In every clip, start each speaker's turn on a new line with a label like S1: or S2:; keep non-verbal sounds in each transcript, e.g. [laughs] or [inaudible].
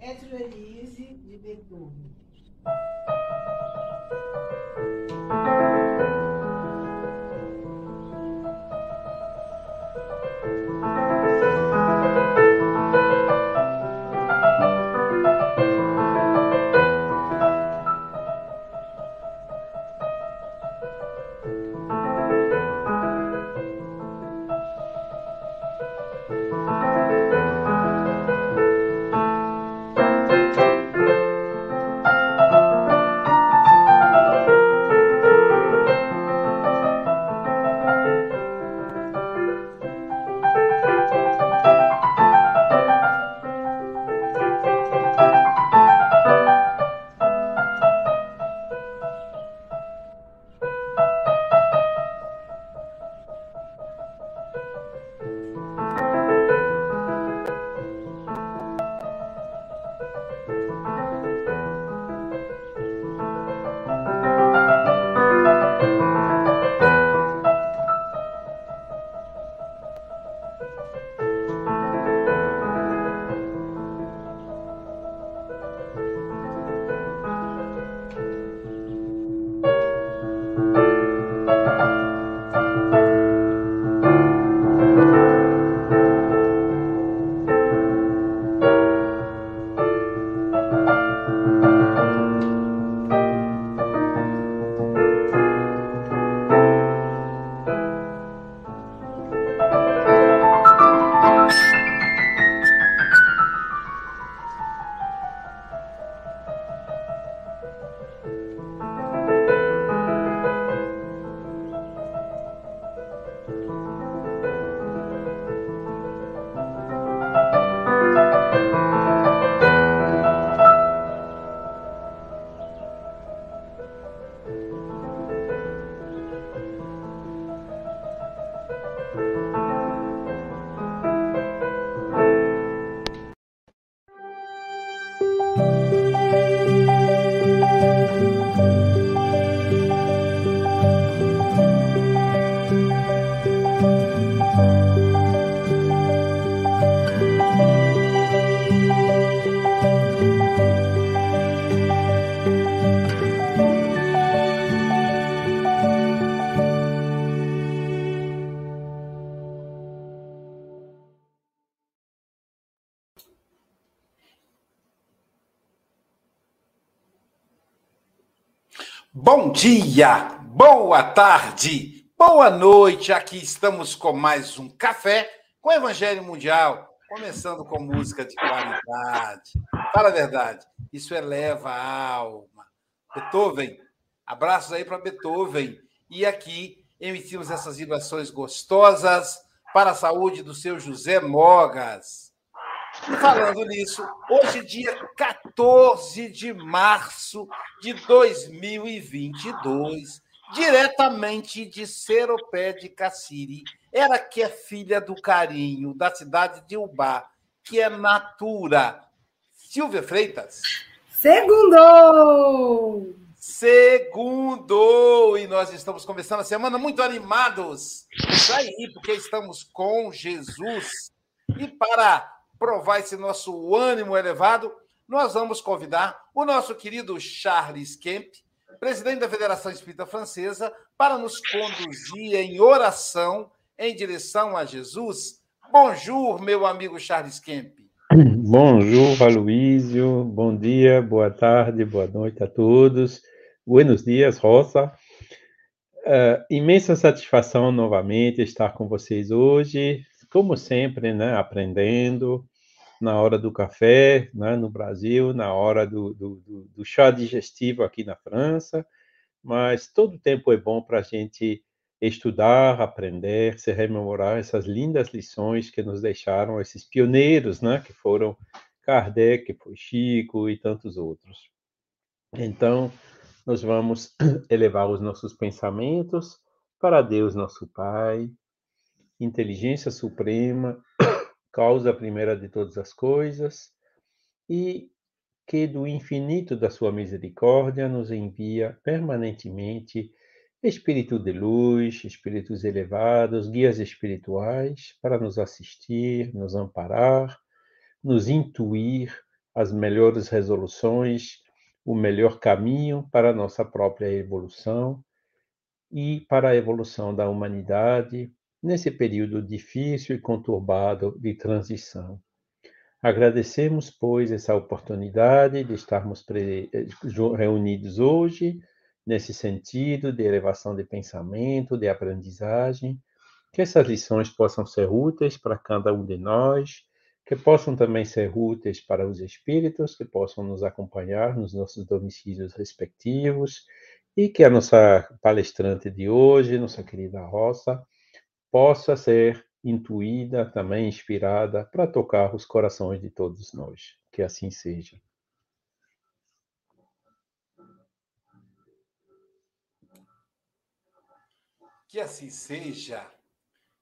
S1: Etro Elise, de Beethoven.
S2: Dia, boa tarde, boa noite. Aqui estamos com mais um café com Evangelho Mundial, começando com música de qualidade. Fala a verdade, isso eleva a alma. Beethoven, abraços aí para Beethoven. E aqui emitimos essas vibrações gostosas para a saúde do seu José Mogas. E falando nisso, hoje, dia 14 de março de 2022, diretamente de Seropé de Cassiri, ela que é filha do carinho, da cidade de Ubá, que é Natura. Silvia Freitas.
S1: Segundo!
S2: Segundo! E nós estamos começando a semana muito animados. Isso aí, porque estamos com Jesus. E para provar esse nosso ânimo elevado, nós vamos convidar o nosso querido Charles Kemp, presidente da Federação Espírita Francesa, para nos conduzir em oração em direção a Jesus. Bonjour, meu amigo Charles Kemp.
S3: Bonjour, Aloísio. Bom dia, boa tarde, boa noite a todos. Buenos dias, Rosa. Uh, imensa satisfação novamente estar com vocês hoje, como sempre, né, aprendendo, na hora do café, né, no Brasil, na hora do, do, do, chá digestivo aqui na França, mas todo tempo é bom para a gente estudar, aprender, se rememorar essas lindas lições que nos deixaram esses pioneiros, né, que foram Kardec, que foi Chico e tantos outros. Então, nós vamos [clears throat] elevar os nossos pensamentos para Deus, nosso Pai, inteligência suprema, causa primeira de todas as coisas, e que do infinito da sua misericórdia nos envia permanentemente espírito de luz, espíritos elevados, guias espirituais para nos assistir, nos amparar, nos intuir as melhores resoluções, o melhor caminho para a nossa própria evolução e para a evolução da humanidade nesse período difícil e conturbado de transição. Agradecemos, pois, essa oportunidade de estarmos reunidos hoje nesse sentido de elevação de pensamento, de aprendizagem, que essas lições possam ser úteis para cada um de nós, que possam também ser úteis para os espíritos que possam nos acompanhar nos nossos domicílios respectivos e que a nossa palestrante de hoje, nossa querida Rosa, possa ser intuída, também inspirada para tocar os corações de todos nós. Que assim seja.
S2: Que assim seja.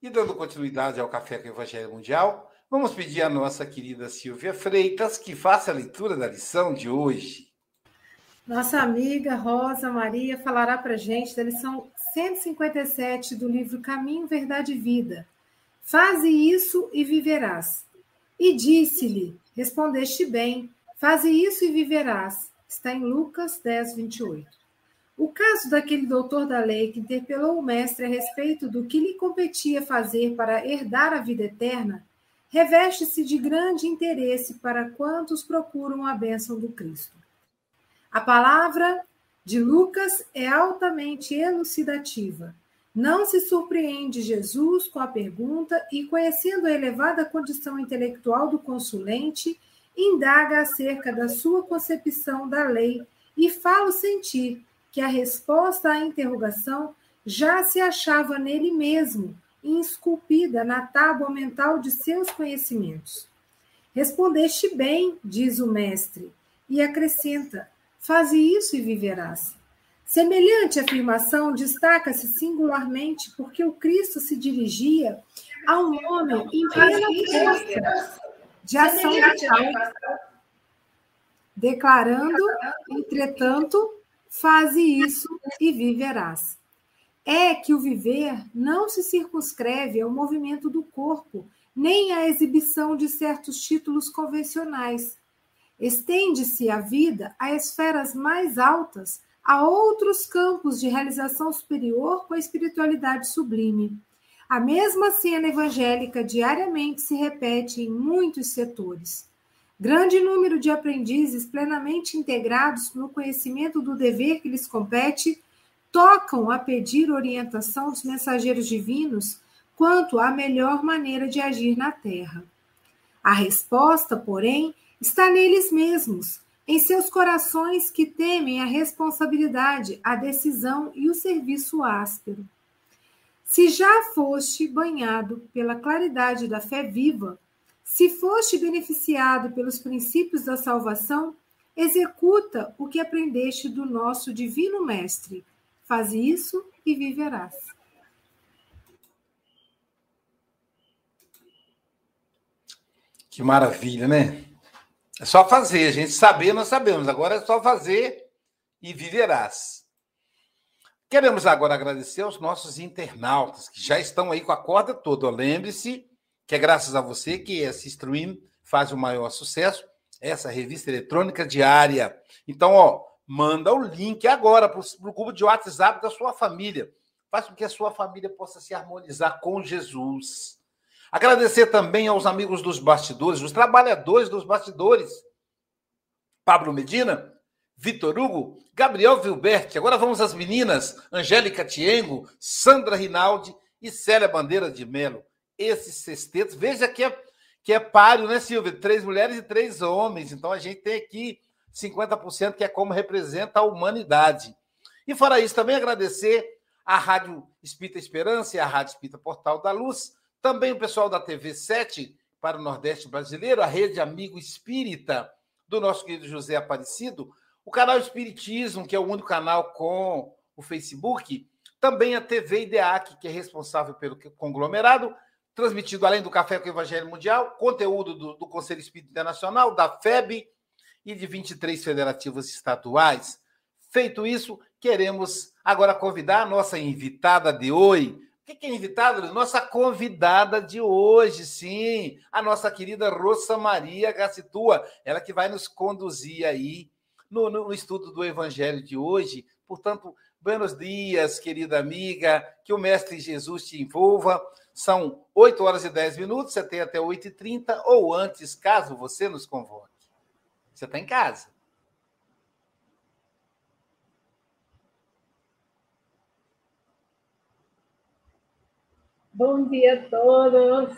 S2: E dando continuidade ao Café com o Evangelho Mundial, vamos pedir à nossa querida Silvia Freitas que faça a leitura da lição de hoje.
S4: Nossa amiga Rosa Maria falará para gente da lição 157 do livro Caminho, Verdade e Vida, Faze isso e viverás. E disse-lhe: Respondeste bem, faze isso e viverás. Está em Lucas 10, 28. O caso daquele doutor da lei que interpelou o mestre a respeito do que lhe competia fazer para herdar a vida eterna reveste-se de grande interesse para quantos procuram a bênção do Cristo. A palavra de Lucas é altamente elucidativa não se surpreende Jesus com a pergunta e, conhecendo a elevada condição intelectual do consulente, indaga acerca da sua concepção da lei e fala sentir que a resposta à interrogação já se achava nele mesmo, esculpida na tábua mental de seus conhecimentos. Respondeste bem, diz o mestre, e acrescenta: faze isso e viverás. Semelhante afirmação destaca-se singularmente porque o Cristo se dirigia a um homem em plena força de ação vital, declarando, entretanto, faze isso e viverás. É que o viver não se circunscreve ao movimento do corpo, nem à exibição de certos títulos convencionais. Estende-se a vida a esferas mais altas Há outros campos de realização superior com a espiritualidade sublime. A mesma cena evangélica diariamente se repete em muitos setores. Grande número de aprendizes plenamente integrados no conhecimento do dever que lhes compete tocam a pedir orientação dos mensageiros divinos quanto à melhor maneira de agir na terra. A resposta, porém, está neles mesmos, em seus corações que temem a responsabilidade, a decisão e o serviço áspero. Se já foste banhado pela claridade da fé viva, se foste beneficiado pelos princípios da salvação, executa o que aprendeste do nosso divino Mestre. Faz isso e viverás.
S2: Que maravilha, né? É só fazer. A gente saber, nós sabemos. Agora é só fazer e viverás. Queremos agora agradecer aos nossos internautas que já estão aí com a corda toda. Lembre-se que é graças a você que esse stream faz o maior sucesso, essa revista eletrônica diária. Então, ó, manda o link agora para o grupo de WhatsApp da sua família. Faz com que a sua família possa se harmonizar com Jesus. Agradecer também aos amigos dos bastidores, os trabalhadores dos bastidores. Pablo Medina, Vitor Hugo, Gabriel Vilberti. Agora vamos às meninas, Angélica Tiengo, Sandra Rinaldi e Célia Bandeira de Melo. Esses sextetos, veja que é, que é páreo, né, Silvia? Três mulheres e três homens. Então a gente tem aqui 50% que é como representa a humanidade. E fora isso, também agradecer à Rádio Espírita Esperança e à Rádio Espírita Portal da Luz, também o pessoal da TV 7 para o Nordeste Brasileiro, a Rede Amigo Espírita do nosso querido José Aparecido, o canal Espiritismo, que é o único canal com o Facebook, também a TV IDEAC, que é responsável pelo conglomerado, transmitido além do Café com o Evangelho Mundial, conteúdo do, do Conselho Espírita Internacional, da FEB e de 23 federativas estaduais. Feito isso, queremos agora convidar a nossa invitada de hoje, que é invitado? Nossa convidada de hoje, sim, a nossa querida Rosa Maria Gacitua, ela que vai nos conduzir aí no, no, estudo do Evangelho de hoje. Portanto, buenos dias, querida amiga, que o Mestre Jesus te envolva. São 8 horas e 10 minutos, você tem até 8h30, ou antes, caso você nos convoque. Você está em casa.
S5: Bom dia a todos.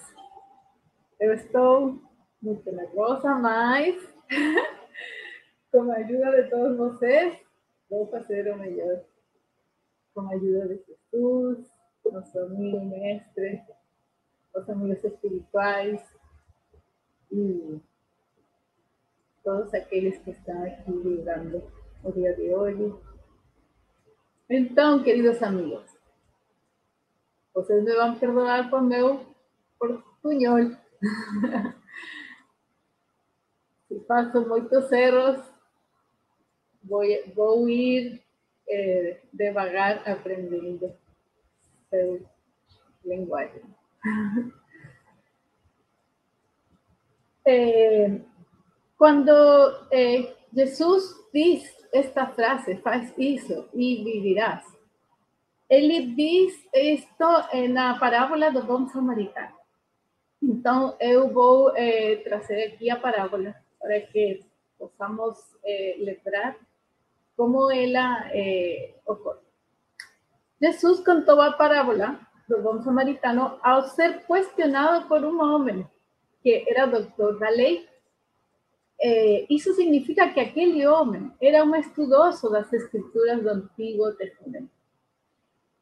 S5: Eu estou muito nervosa, mas [laughs] com a ajuda de todos vocês, vou fazer o melhor. Com a ajuda de Jesus, nosso amigo mestre, os amigos espirituais e todos aqueles que estão aqui ligando o dia de hoje. Então, queridos amigos, vocês me vão perdoar por meu portunhol. Se [laughs] faço muitos erros, vou, vou ir eh, devagar aprendendo seu linguagem. [laughs] eh, quando eh, diz esta frase, faz isso e vivirás, ele diz isto na parábola do bom samaritano. Então, eu vou é, trazer aqui a parábola para que possamos é, lembrar como ela é, ocorre. Jesus contou a parábola do bom samaritano ao ser questionado por um homem que era doutor da lei. isso significa que aquele homem era um estudoso das escrituras do Antigo Testamento.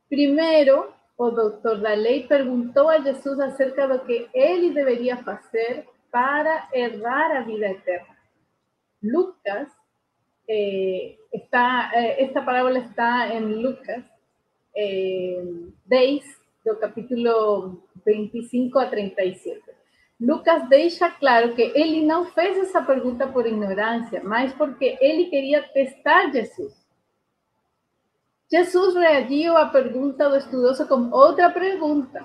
S5: Primeiro, o doutor da lei perguntou a Jesus acerca do que ele deveria fazer para herdar a vida eterna. Lucas, eh, está, eh, esta parábola está em Lucas eh, 10, do capítulo 25 a 37. Lucas deixa claro que ele não fez essa pergunta por ignorância, mas porque ele queria testar Jesus. Jesus reagiu à pergunta do estudioso com outra pergunta: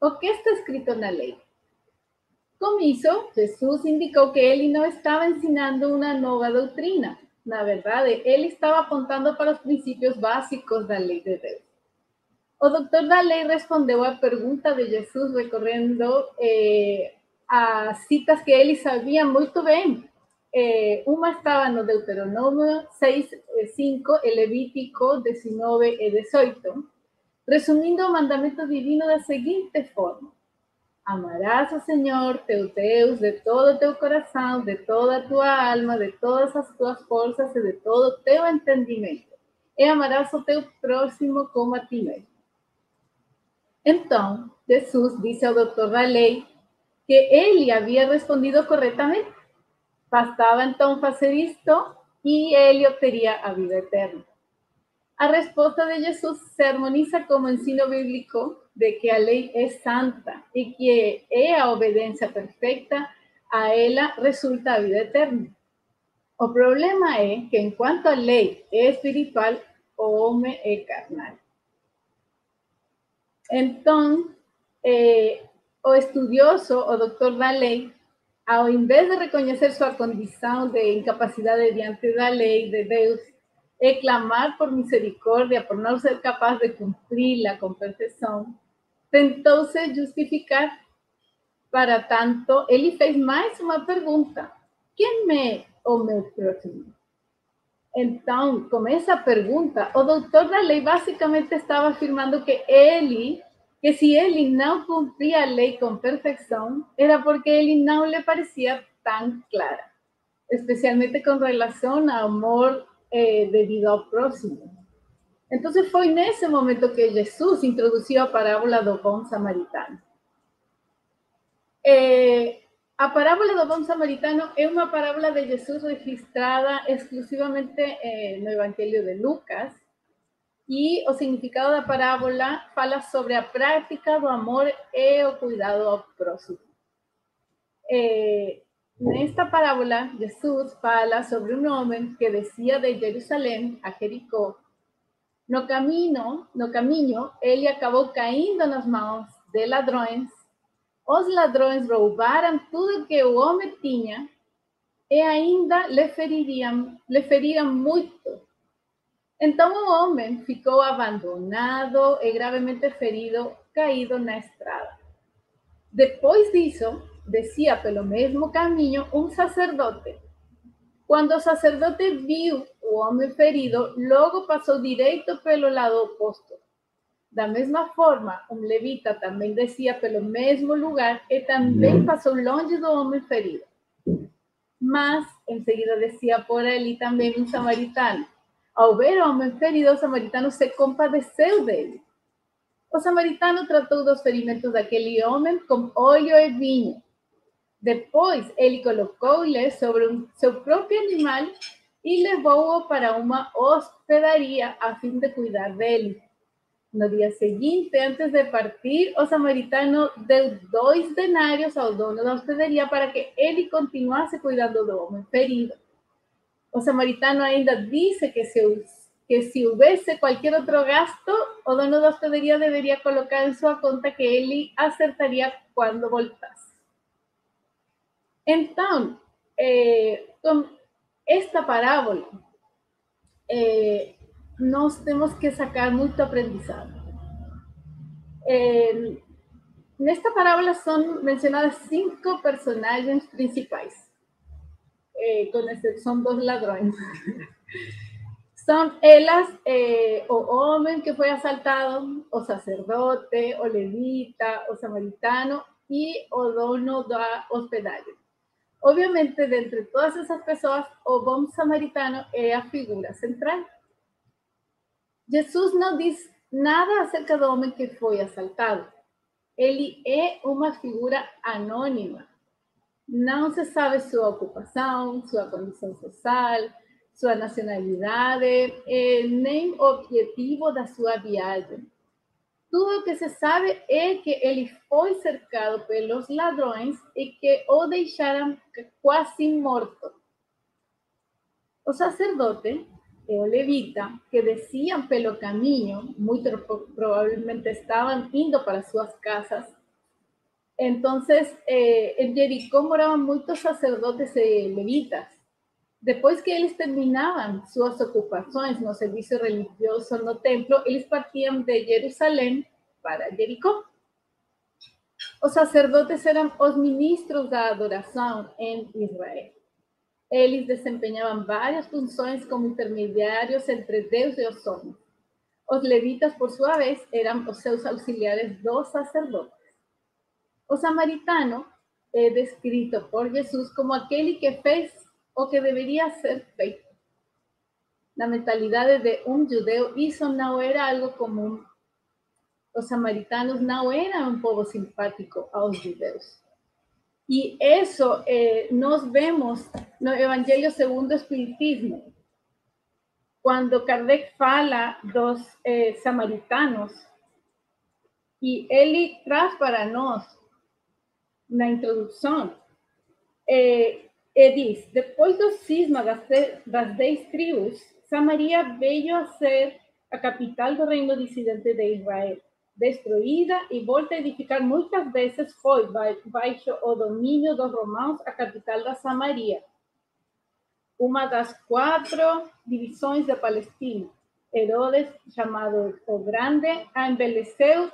S5: O que está escrito na lei? Com isso, Jesus indicou que ele não estava ensinando uma nova doutrina. Na verdade, ele estava apontando para os princípios básicos da lei de Deus. O doutor da lei respondeu à pergunta de Jesus recorrendo eh, a citas que ele sabia muito bem, eh, uma estaba no Deuteronomio 6, 5, e Levítico 19 e 18, resumindo o mandamento divino da seguinte forma: Amarás ao Senhor teu Deus de todo o teu coração, de toda a tua alma, de todas as tuas forças e de todo o teu entendimento. E amarás o teu próximo como a ti mesmo. Então, Jesus disse ao doutor da lei que ele havia respondido corretamente Bastava então fazer isto e ele obteria a vida eterna. A resposta de Jesus se harmoniza com o ensino bíblico de que a lei é santa e que é a obediência perfeita a ela resulta a vida eterna. O problema é que, enquanto a lei é espiritual, o homem é carnal. Então, eh, o estudioso, o doutor da lei, ao invés de reconhecer sua condição de incapacidade diante da lei de Deus e clamar por misericórdia por não ser capaz de cumpri-la com perfeição, tentou se justificar. Para tanto, ele fez mais uma pergunta: Quem é o meu próximo? Então, com essa pergunta, o doutor da lei basicamente estava afirmando que ele que se ele não cumpria a lei com perfeição, era porque ele não lhe parecia tão clara, especialmente com relação ao amor eh, devido ao próximo. Então, foi nesse momento que Jesus introduziu a parábola do bom samaritano. Eh, a parábola do bom samaritano é uma parábola de Jesus registrada exclusivamente eh, no Evangelho de Lucas, e o significado da parábola fala sobre a prática do amor e o cuidado ao próximo. Eh, nesta parábola, Jesus fala sobre um homem que descia de Jerusalém a Jericó No caminho, no caminho, ele acabou caindo nas mãos de ladrões. Os ladrões roubaram tudo que o homem tinha e ainda lhe feririam, lhe feriram muito. Então o homem ficou abandonado e gravemente ferido, caído na estrada. Depois disso, descia pelo mesmo caminho um sacerdote. Quando o sacerdote viu o homem ferido, logo passou direito pelo lado oposto. Da mesma forma, um levita também descia pelo mesmo lugar e também passou longe do homem ferido. Mas, em seguida, descia por ali também um samaritano. Ao ver o homem ferido, o samaritano se compadeceu dele. O samaritano tratou dos ferimentos daquele homem com óleo e vinho. Depois, ele colocou-lhe sobre um, seu próprio animal e levou-o para uma hospedaria a fim de cuidar dele. No dia seguinte, antes de partir, o samaritano deu dois denários ao dono da hospedaria para que ele continuasse cuidando do homem ferido. O samaritano ainda disse que se, que se houvesse qualquer outro gasto, o dono da hospedaria deveria colocar em sua conta que ele acertaria quando voltasse. Então, eh, com esta parábola, eh, nós temos que sacar muito aprendizado. Eh, nesta parábola são mencionadas cinco personagens principais, eh, com exceção dos ladrões. São [laughs] elas eh, o homem que foi assaltado, o sacerdote, o levita, o samaritano e o dono da hospedagem. Obviamente, dentre todas essas pessoas, o bom samaritano é a figura central. Jesus não diz nada acerca do homem que foi assaltado. Ele é uma figura anônima. Não se sabe sua ocupação, sua condição social, sua nacionalidade, eh, nem objetivo da sua viagem. Tudo o que se sabe é que ele foi cercado pelos ladrões e que o deixaram quase morto. O sacerdote o levita, que desciam pelo caminho, muito provavelmente estavam indo para suas casas. Então, eh, em Jericó moravam muitos sacerdotes e levitas. Depois que eles terminavam suas ocupações no serviço religioso no templo, eles partiam de Jerusalém para Jericó. Os sacerdotes eram os ministros da adoração em Israel. Eles desempenhavam várias funções como intermediários entre Deus e os homens. Os levitas, por sua vez, eram os seus auxiliares dos sacerdotes. O samaritano é descrito por Jesus como aquele que fez o que deveria ser feito. Na mentalidade de um judeu, isso não era algo comum. Os samaritanos não eram um povo simpático aos judeus. E isso eh, nós vemos no Evangelho segundo o Espiritismo, quando Kardec fala dos eh, samaritanos, e ele traz para nós, na introdução, eh, e diz: depois do cisma das, das dez tribos, Samaria veio a ser a capital do reino dissidente de Israel destruída e volta a edificar muitas vezes foi, baixo o domínio dos romanos, a capital da Samaria, uma das quatro divisões da Palestina. Herodes, chamado o Grande, a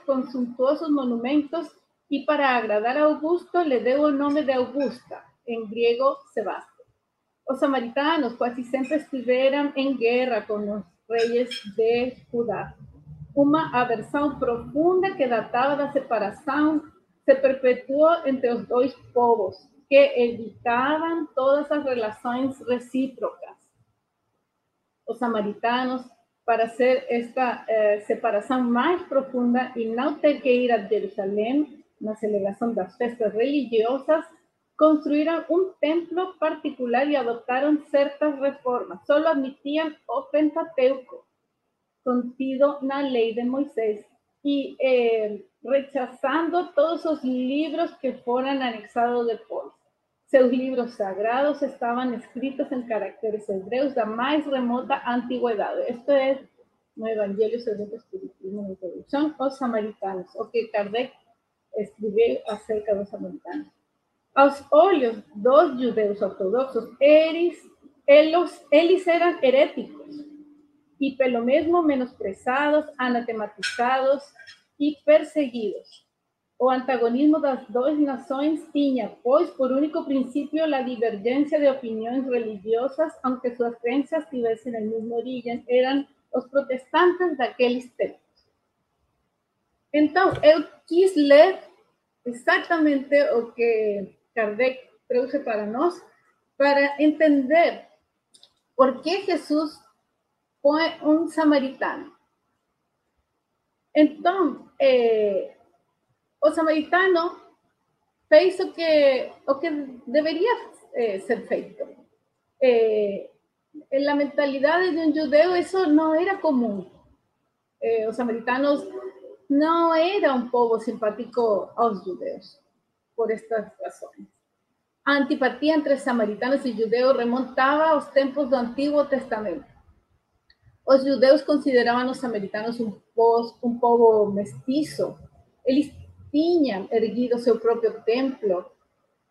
S5: com suntuosos monumentos e, para agradar a Augusto, lhe deu o nome de Augusta, em grego, Sebastião. Os samaritanos quase sempre estiveram em guerra com os reis de Judá uma aversão profunda que datava da separação se perpetuou entre os dois povos, que evitavam todas as relações recíprocas. Os samaritanos, para ser esta eh, separação mais profunda e não ter que ir a Jerusalém na celebração das festas religiosas, construíram um templo particular e adotaram certas reformas. Só admitiam o Pentateuco, contido na lei de Moisés y eh, rechazando todos los libros que fueran anexados después. Seus libros sagrados estaban escritos en caracteres hebreos de más remota antigüedad. Esto es no Evangelho segundo o Espiritismo na introdução, os samaritanos, o que Kardec escreveu acerca dos samaritanos. Aos olhos dos judeus ortodoxos, eles, eles, eles eram heréticos e, pelo mesmo, menosprezados, anatematizados e perseguidos. O antagonismo das duas nações tinha, pois, por único princípio a divergência de opiniões religiosas, aunque suas crenças tivessem o mesmo origem, eram os protestantes daqueles tempos. Então, eu quis ler exatamente o que Kardec trouxe para nós, para entender por que Jesus foi um samaritano. Então, eh, o samaritano fez o que, o que eh, ser feito. Eh, en la mentalidad de un judeo eso no era común. Eh, los samaritanos no era un povo simpático a los judeos, por estas razones. A antipatía entre samaritanos y judeos remontaba a los tiempos del Antiguo Testamento. Los judeos consideraban los samaritanos un, povo, un povo tinham erguido seu próprio templo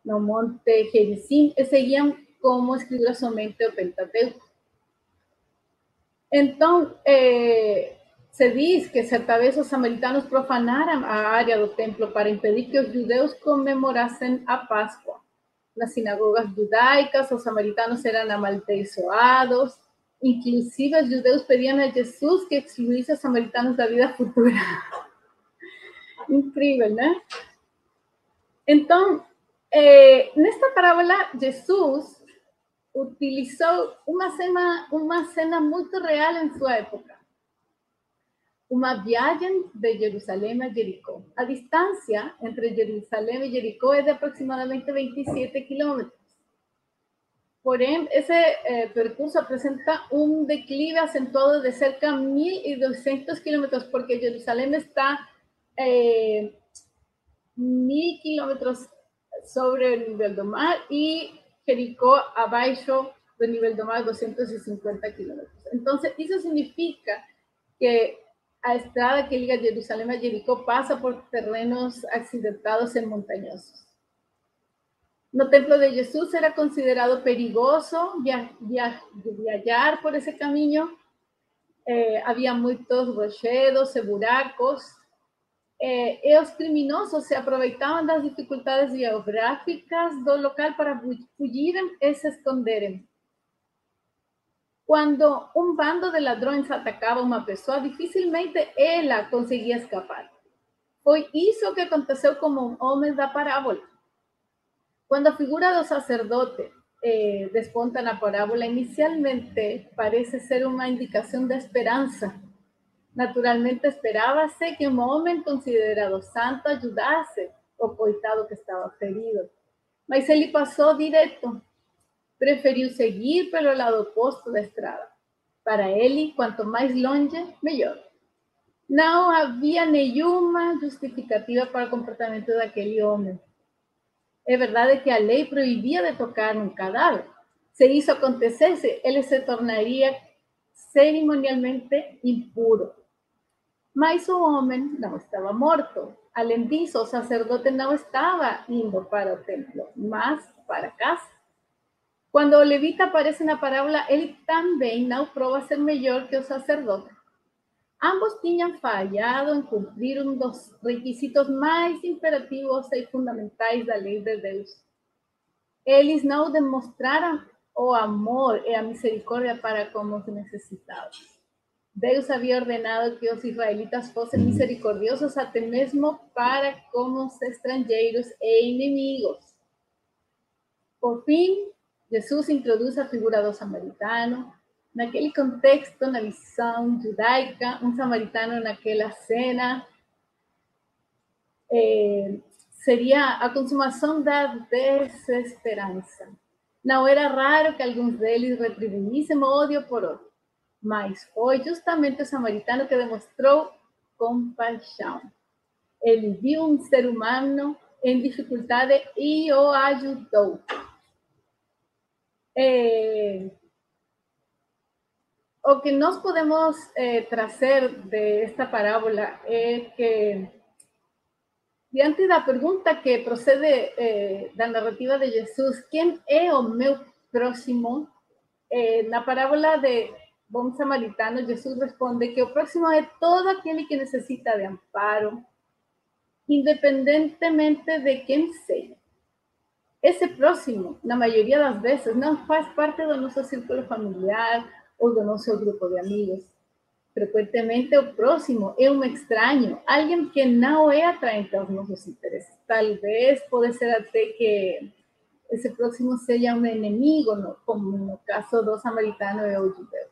S5: no Monte Gerizim e seguiam como escribir somente o Pentateuco. Então, eh, se diz que certa vez os samaritanos profanaram a área do templo para impedir que os judeus comemorassem a Páscoa. Nas sinagogas judaicas, os samaritanos eram amaldiçoados, inclusive os judeus pediam a Jesus que excluísse os samaritanos da vida futura. [laughs] Incrível, né? Então, eh, nesta parábola, Jesus utilizou uma cena, uma cena muito real em sua época. Uma viagem de Jerusalém a Jericó. A distância entre Jerusalém e Jericó é de aproximadamente 27 quilômetros. Porém, esse eh, percurso apresenta um declive acentuado de cerca de 1.200 quilômetros, porque Jerusalém está eh, 1.000 quilômetros sobre o nível do mar e Jericó abaixo do nível do mar 250 quilômetros. Então, isso significa que a estrada que liga Jerusalém a Jericó passa por terrenos acidentados e montanhosos. No templo de Jesus era considerado via viajar por esse caminho. Eh, havia muitos rochedos buracos. Eh, e os criminosos se aproveitavam das dificuldades geográficas do local para fugirem e se esconderem. Quando um bando de ladrões atacava uma pessoa, dificilmente ela conseguia escapar. Foi isso que aconteceu com o homem da parábola. Quando a figura do sacerdote eh, desponta na parábola, inicialmente parece ser uma indicação de esperança. Naturalmente esperava-se que um homem considerado santo ajudasse o coitado que estava ferido. Mas ele passou direto. Preferiu seguir pelo lado oposto da estrada. Para ele, quanto mais longe, melhor. Não havia nenhuma justificativa para o comportamento daquele homem. É verdade que a lei proibia de tocar um cadáver. Se isso acontecesse, ele se tornaria cerimonialmente impuro. Mas o homem não estava morto. Além disso, o sacerdote não estava indo para o templo, mas para casa. Quando levita aparece na parábola, ele também não prova ser melhor que o sacerdote. Ambos tinham falhado em cumprir um dos requisitos mais imperativos e fundamentais da lei de Deus. Eles não demonstraram o amor e a misericórdia para com os necessitados. Deus havia ordenado que os israelitas fossem misericordiosos até mesmo para com os estrangeiros e inimigos. Por fim, Jesus introduz a figura do samaritano. Naquele contexto, na visão judaica, um samaritano naquela cena eh, seria a consumação da desesperança. Não era raro que alguns deles retribuíssem ódio por outro, mas foi justamente o samaritano que demonstrou compaixão. Ele viu um ser humano em dificuldade e o ajudou. É... o que nós podemos eh, trazer de esta parábola é que, diante da pergunta que procede eh, da narrativa de Jesus, quem é o meu próximo? Eh, na parábola de bom samaritano, Jesus responde que o próximo é todo aquele que necessita de amparo, independentemente de quem seja. Esse próximo, na maioria das vezes, não faz parte do nosso círculo familiar ou do nosso grupo de amigos. Frequentemente, o próximo é um estranho, alguém que não é atraente aos nossos interesses. Talvez pode ser até que esse próximo seja um inimigo, como no caso do samaritano e o judeu.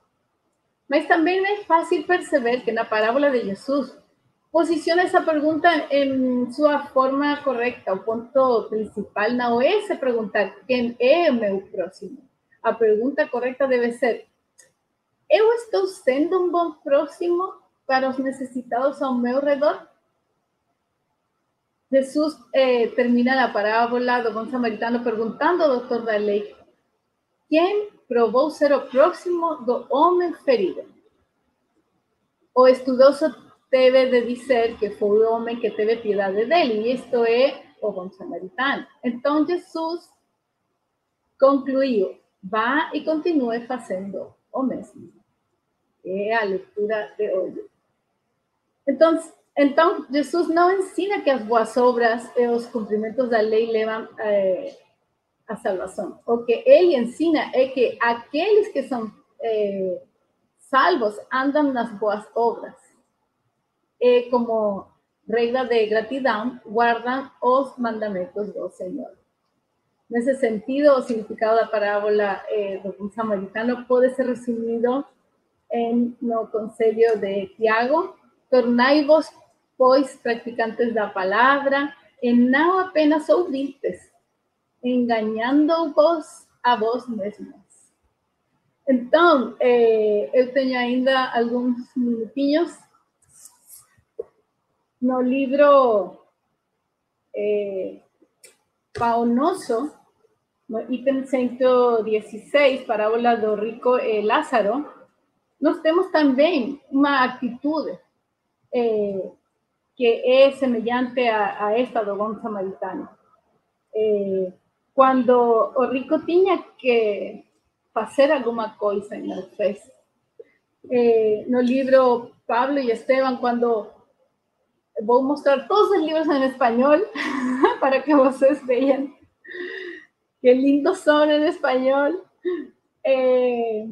S5: Mas também é fácil perceber que na parábola de Jesus posiciona essa pergunta em sua forma correta. O ponto principal não é se perguntar quem é meu próximo. A pergunta correta deve ser: eu estou sendo um bom próximo para os necessitados ao meu redor? Jesus eh, termina a parábola do bom samaritano perguntando ao doutor da lei quem provou ser o próximo do homem ferido. O estudoso deve de dizer que foi o homem que teve piedade dele, isto é o bom samaritano. Então Jesus concluiu, vá e continue fazendo o mesmo. É a leitura de hoje. Então, então, Jesus não ensina que as boas obras e os cumprimentos da lei levam eh, a salvação. O que ele ensina é que aqueles que são eh, salvos andam nas boas obras. E como regra de gratidão, guardam os mandamentos do Senhor. Nesse sentido, o significado da parábola eh, do samaritano pode ser resumido em, no conselho de Tiago, tornai-vos pois, praticantes da palavra, e não apenas ouvintes, enganando-vos a vós mesmos. Então, eh, eu tenho ainda alguns minutinhos. No livro eh, Pão Nosso, no item 116, parábola do rico e Lázaro, nós temos também uma atitude eh, que es semejante a, esta do bom samaritano. Eh, quando o rico tinha que fazer alguma coisa e fez. Eh, no livro Pablo e Esteban, quando vou mostrar todos os livros em espanhol [laughs] para que vocês vejam que lindos são em espanhol. Eh,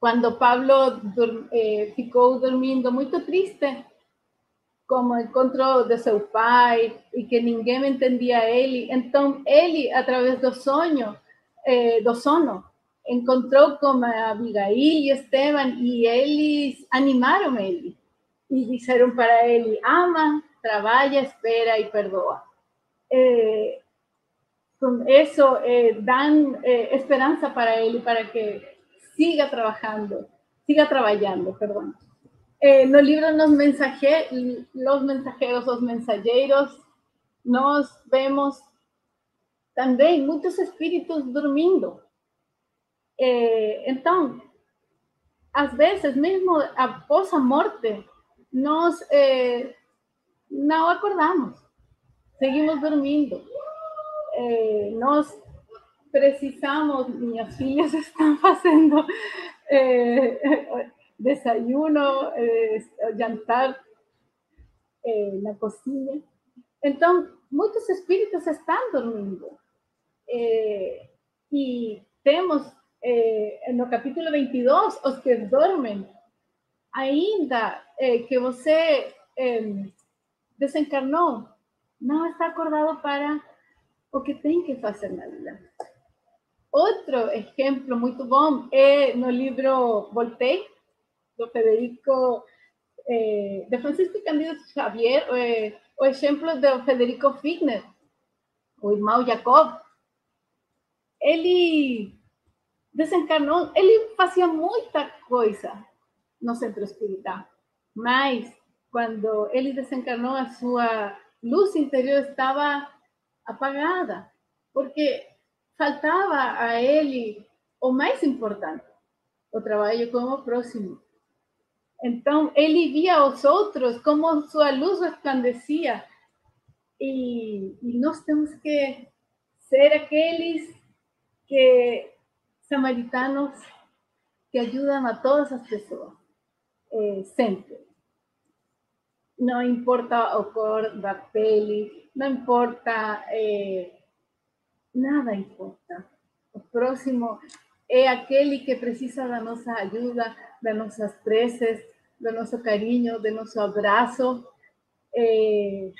S5: quando Pablo eh, ficou dormindo muito triste, como encontrou de seu pai e que ninguém entendia ele. Então, ele, através do sonho, eh, do sono, encontrou com Abigail e Esteban e eles animaram ele e disseram para ele: ama, trabalha, espera e perdoa. Eh, com isso, eh, dão eh, esperança para ele para que siga trabalhando, siga trabalhando, perdão. Eh, no libro los, mensaje, los mensajeros, los mensajeros, nós vemos também muitos espíritos dormindo. Eh, então, às vezes, mesmo após a morte, nós eh, não acordamos, seguimos dormindo. Eh, precisamos, minhas filhas [laughs] estão fazendo eh, desayuno, eh, jantar eh, na cozinha. Então, muitos espíritos estão dormindo. Eh, e temos eh, no capítulo 22 os que dormem, ainda eh, que você eh, desencarnou, não está acordado para o que tem que fazer na vida. Outro exemplo muito bom é no livro Voltaire, do Federico, eh, de Francisco Candido Xavier, eh, o exemplo do Federico Figner, o irmão Jacob. Ele desencarnou, ele fazia muita coisa no centro espírita, mas quando ele desencarnou, a sua luz interior estava apagada, porque faltava a ele o mais importante, o trabalho com o próximo. Então, ele via os outros como sua luz resplandecia. E, e nós temos que ser aqueles que samaritanos que ajudam a todas as pessoas, eh. Não importa a cor da pele, não importa, eh, nada importa. O próximo é aquele que precisa da nossa ajuda, das nossas preces, do nosso carinho, do nosso abraço. Eh,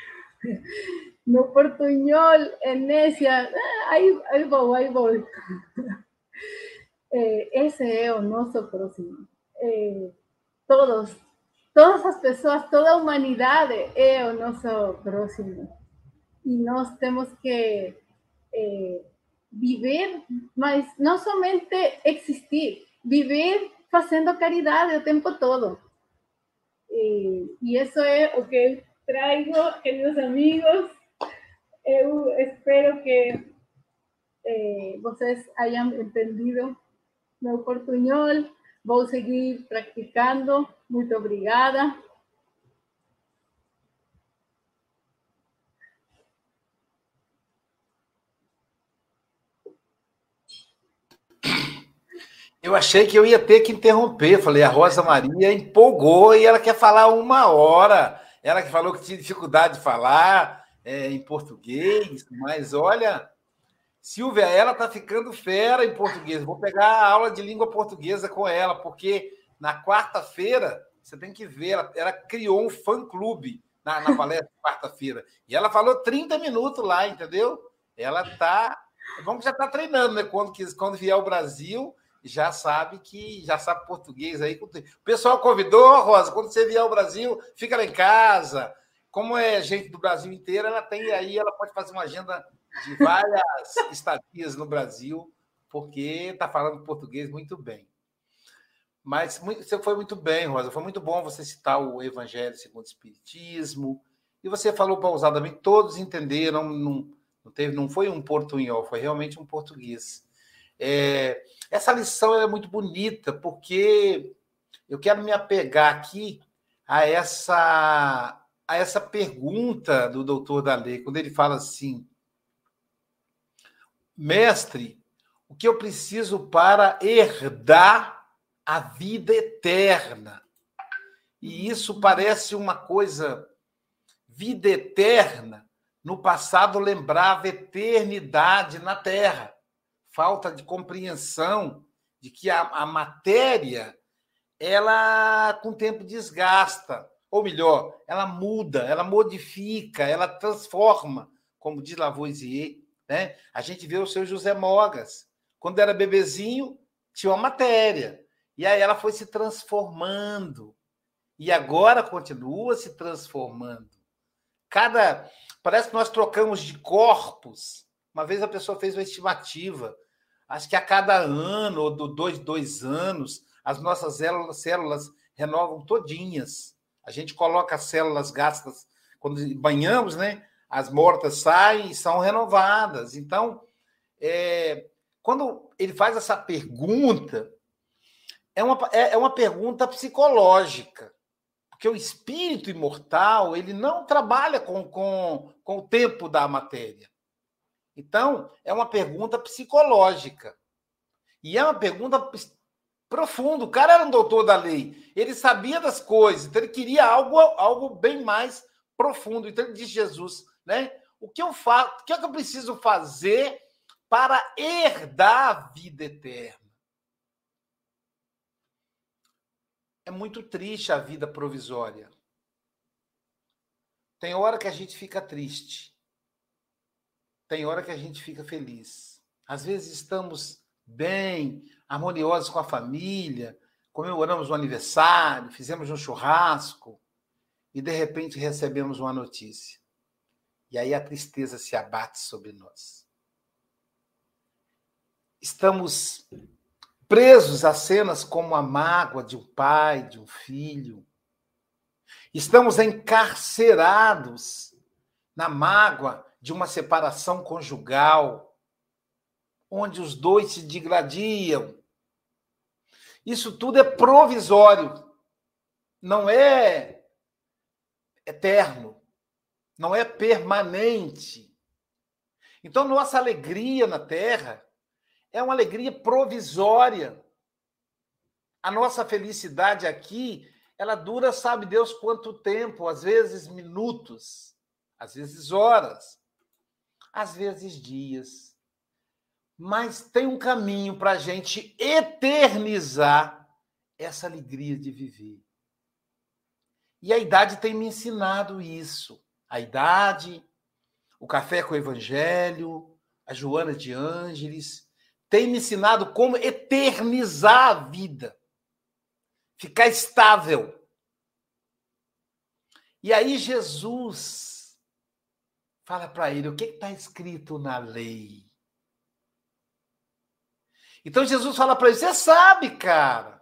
S5: [laughs] no portuñol, Enésia, aí, aí vou, aí vou. Eh, esse [laughs] é o nosso próximo. Eh, todos, todas as pessoas, toda a humanidade é o nosso próximo. E nós temos que eh, viver, mas não somente existir, viver fazendo caridade o tempo todo. E, e isso é o que eu trago, queridos amigos. Eu espero que eh, vocês hayan entendido meu portunhol. Vou seguir practicando. Muito obrigada.
S2: Eu achei que eu ia ter que interromper. Falei, a Rosa Maria empolgou e ela quer falar uma hora. Ela que falou que tinha dificuldade de falar é, em português, mas olha, Silvia, ela está ficando fera em português. Vou pegar a aula de língua portuguesa com ela, porque na quarta-feira, você tem que ver, ela, ela criou um fã-clube na, na palestra de quarta-feira. E ela falou 30 minutos lá, entendeu? Ela está. Vamos já está treinando, né? Quando, quando vier ao Brasil, já sabe que já sabe português aí. O pessoal convidou, Rosa, quando você vier ao Brasil, fica lá em casa. Como é gente do Brasil inteiro, ela tem aí, ela pode fazer uma agenda de várias estadias no Brasil, porque está falando português muito bem. Mas você foi muito bem, Rosa. Foi muito bom você citar o Evangelho segundo o Espiritismo. E você falou pausadamente, todos entenderam, não, não, teve, não foi um portunhol, foi realmente um português. É, essa lição é muito bonita, porque eu quero me apegar aqui a essa, a essa pergunta do doutor Dalê, quando ele fala assim: Mestre, o que eu preciso para herdar a vida eterna? E isso parece uma coisa, vida eterna. No passado lembrava eternidade na Terra falta de compreensão de que a, a matéria, ela com o tempo desgasta, ou melhor, ela muda, ela modifica, ela transforma, como diz Lavoisier. Né? A gente vê o seu José Mogas. Quando era bebezinho, tinha uma matéria. E aí ela foi se transformando. E agora continua se transformando. Cada. Parece que nós trocamos de corpos uma vez a pessoa fez uma estimativa. Acho que a cada ano, ou dois, dois anos, as nossas células, células renovam todinhas. A gente coloca as células gastas quando banhamos, né? As mortas saem e são renovadas. Então, é, quando ele faz essa pergunta, é uma, é, é uma pergunta psicológica. Porque o espírito imortal ele não trabalha com, com, com o tempo da matéria. Então, é uma pergunta psicológica. E é uma pergunta profunda. O cara era um doutor da lei, ele sabia das coisas, então ele queria algo, algo bem mais profundo. Então ele disse Jesus, né? O que eu faço, o que, é que eu preciso fazer para herdar a vida eterna? É muito triste a vida provisória. Tem hora que a gente fica triste. Tem hora que a gente fica feliz. Às vezes estamos bem, harmoniosos com a família, comemoramos um aniversário, fizemos um churrasco e de repente recebemos uma notícia. E aí a tristeza se abate sobre nós. Estamos presos a cenas como a mágoa de um pai, de um filho. Estamos encarcerados na mágoa de uma separação conjugal, onde os dois se digradiam. Isso tudo é provisório, não é eterno, não é permanente. Então, nossa alegria na terra é uma alegria provisória. A nossa felicidade aqui, ela dura, sabe Deus quanto tempo, às vezes minutos, às vezes horas, às vezes dias. Mas tem um caminho para a gente eternizar essa alegria de viver. E a idade tem me ensinado isso. A idade, o café com o evangelho, a Joana de Ângeles, tem me ensinado como eternizar a vida, ficar estável. E aí Jesus fala para ele o que está escrito na lei. Então Jesus fala para ele: Você sabe, cara.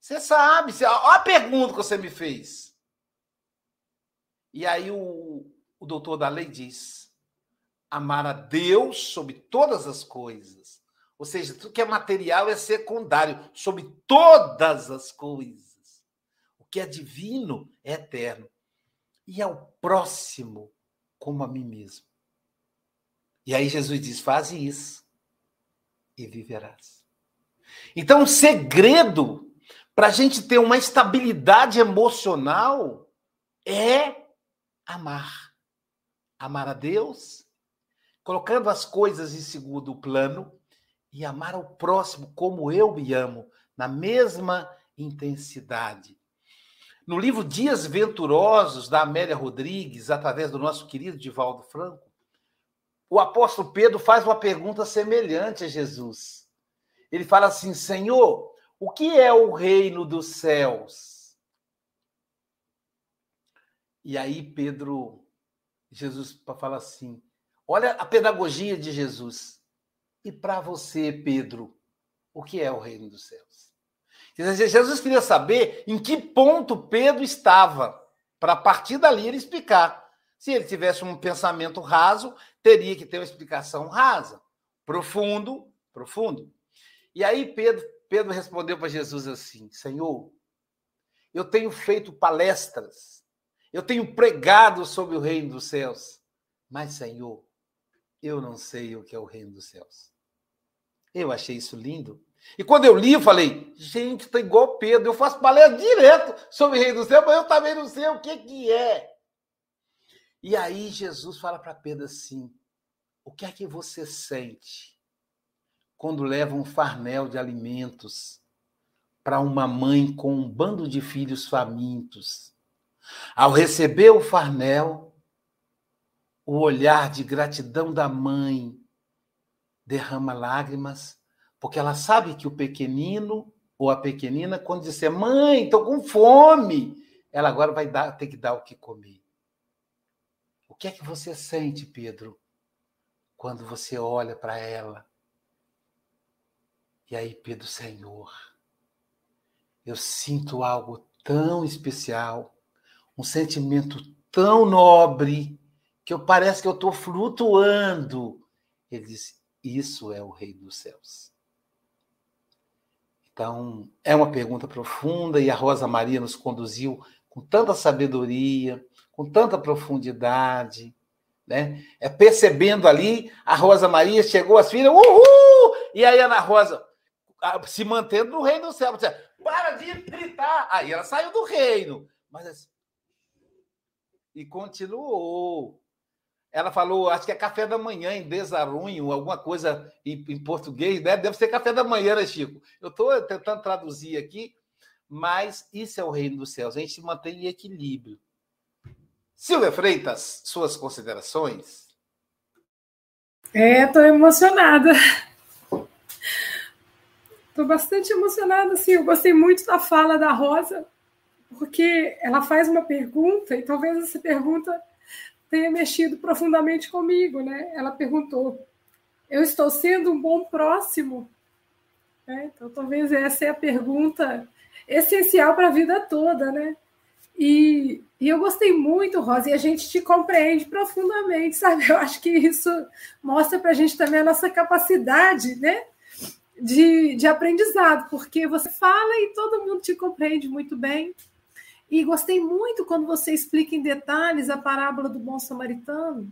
S2: Você sabe. Olha a pergunta que você me fez. E aí o, o doutor da lei diz: amar a Deus sobre todas as coisas. Ou seja, tudo que é material é secundário, sobre todas as coisas. O que é divino é eterno. E ao próximo como a mim mesmo. E aí Jesus diz: faze isso e viverás. Então, o segredo para a gente ter uma estabilidade emocional é amar. Amar a Deus, colocando as coisas em segundo plano e amar ao próximo como eu me amo, na mesma intensidade. No livro Dias Venturosos, da Amélia Rodrigues, através do nosso querido Divaldo Franco, o apóstolo Pedro faz uma pergunta semelhante a Jesus. Ele fala assim: Senhor, o que é o reino dos céus? E aí Pedro, Jesus fala assim: olha a pedagogia de Jesus. E para você, Pedro, o que é o reino dos céus? Jesus queria saber em que ponto Pedro estava, para a partir dali ele explicar. Se ele tivesse um pensamento raso, teria que ter uma explicação rasa. Profundo, profundo. E aí Pedro, Pedro respondeu para Jesus assim: Senhor, eu tenho feito palestras eu tenho pregado sobre o reino dos céus. Mas, Senhor, eu não sei o que é o reino dos céus. Eu achei isso lindo. E quando eu li, eu falei, gente, tá igual Pedro. Eu faço palestra direto sobre o reino dos céus, mas eu também não sei o que, que é. E aí Jesus fala para Pedro assim: o que é que você sente quando leva um farnel de alimentos para uma mãe com um bando de filhos famintos? Ao receber o farnel, o olhar de gratidão da mãe derrama lágrimas, porque ela sabe que o pequenino ou a pequenina, quando disser, mãe, estou com fome, ela agora vai dar, ter que dar o que comer. O que é que você sente, Pedro, quando você olha para ela? E aí, Pedro, Senhor, eu sinto algo tão especial um sentimento tão nobre que eu parece que eu estou flutuando. Ele disse: Isso é o Rei dos Céus. Então, é uma pergunta profunda e a Rosa Maria nos conduziu com tanta sabedoria, com tanta profundidade, né? É percebendo ali, a Rosa Maria chegou às filhas, uhul! E aí Ana Rosa se mantendo no reino do céu, para de gritar. Aí ela saiu do reino, mas e continuou. Ela falou, acho que é café da manhã em desarunho, alguma coisa em, em português, né? Deve ser café da manhã, né, Chico? Eu estou tentando traduzir aqui, mas isso é o reino dos céus. A gente mantém em equilíbrio. Silvia Freitas, suas considerações?
S4: É, estou emocionada. Estou bastante emocionada, sim. Eu gostei muito da fala da Rosa porque ela faz uma pergunta e talvez essa pergunta tenha mexido profundamente comigo, né? Ela perguntou: eu estou sendo um bom próximo? É, então, talvez essa é a pergunta essencial para a vida toda, né? E, e, eu gostei muito, Rosa, e a gente te compreende profundamente, sabe? Eu acho que isso mostra para a gente também a nossa capacidade, né? de, de aprendizado, porque você fala e todo mundo te compreende muito bem. E gostei muito quando você explica em detalhes a parábola do bom samaritano,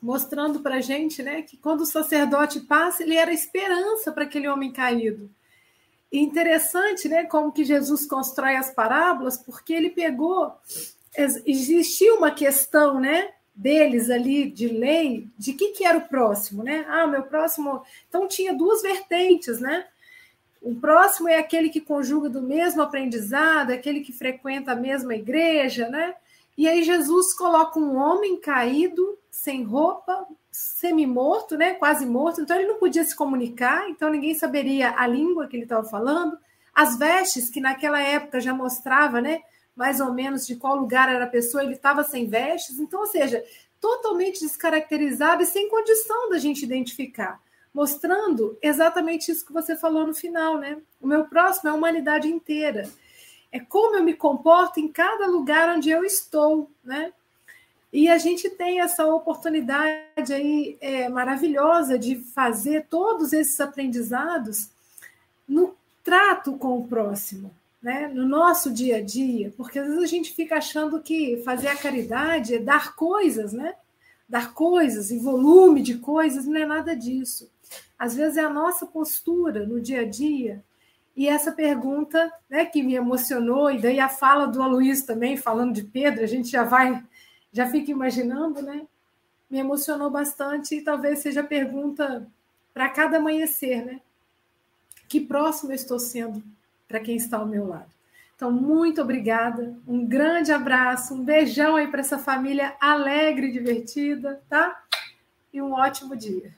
S4: mostrando para a gente né, que quando o sacerdote passa, ele era esperança para aquele homem caído. E interessante né, como que Jesus constrói as parábolas, porque ele pegou. Existia uma questão né, deles ali de lei, de que, que era o próximo, né? Ah, meu próximo. Então tinha duas vertentes, né? O próximo é aquele que conjuga do mesmo aprendizado, aquele que frequenta a mesma igreja, né? E aí Jesus coloca um homem caído, sem roupa, semi-morto, né? Quase morto. Então ele não podia se comunicar, então ninguém saberia a língua que ele estava falando. As vestes que naquela época já mostrava, né? mais ou menos de qual lugar era a pessoa, ele estava sem vestes, então, ou seja, totalmente descaracterizado e sem condição da gente identificar, mostrando exatamente isso que você falou no final, né? O meu próximo é a humanidade inteira. É como eu me comporto em cada lugar onde eu estou, né? E a gente tem essa oportunidade aí é, maravilhosa de fazer todos esses aprendizados no trato com o próximo, né, no nosso dia a dia, porque às vezes a gente fica achando que fazer a caridade é dar coisas, né? Dar coisas e volume de coisas, não é nada disso. Às vezes é a nossa postura no dia a dia. E essa pergunta, né, que me emocionou, e daí a fala do Aloysio também, falando de Pedro, a gente já vai, já fica imaginando, né? Me emocionou bastante e talvez seja a pergunta para cada amanhecer, né? Que próximo eu estou sendo para quem está ao meu lado. Então, muito obrigada, um grande abraço, um beijão aí para essa família alegre e divertida, tá? E um ótimo dia.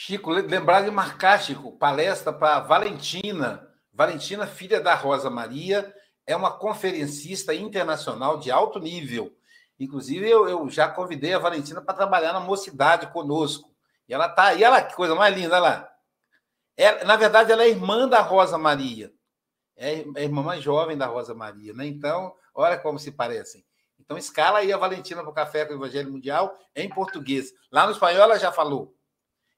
S2: Chico, lembrar de marcar, Chico, palestra para Valentina. Valentina, filha da Rosa Maria, é uma conferencista internacional de alto nível. Inclusive, eu, eu já convidei a Valentina para trabalhar na mocidade conosco. E ela tá aí, olha que coisa mais linda, lá. Ela, na verdade, ela é irmã da Rosa Maria. É a irmã mais jovem da Rosa Maria, né? Então, olha como se parecem. Então, escala aí a Valentina para o Café com o Evangelho Mundial em português. Lá no espanhol ela já falou.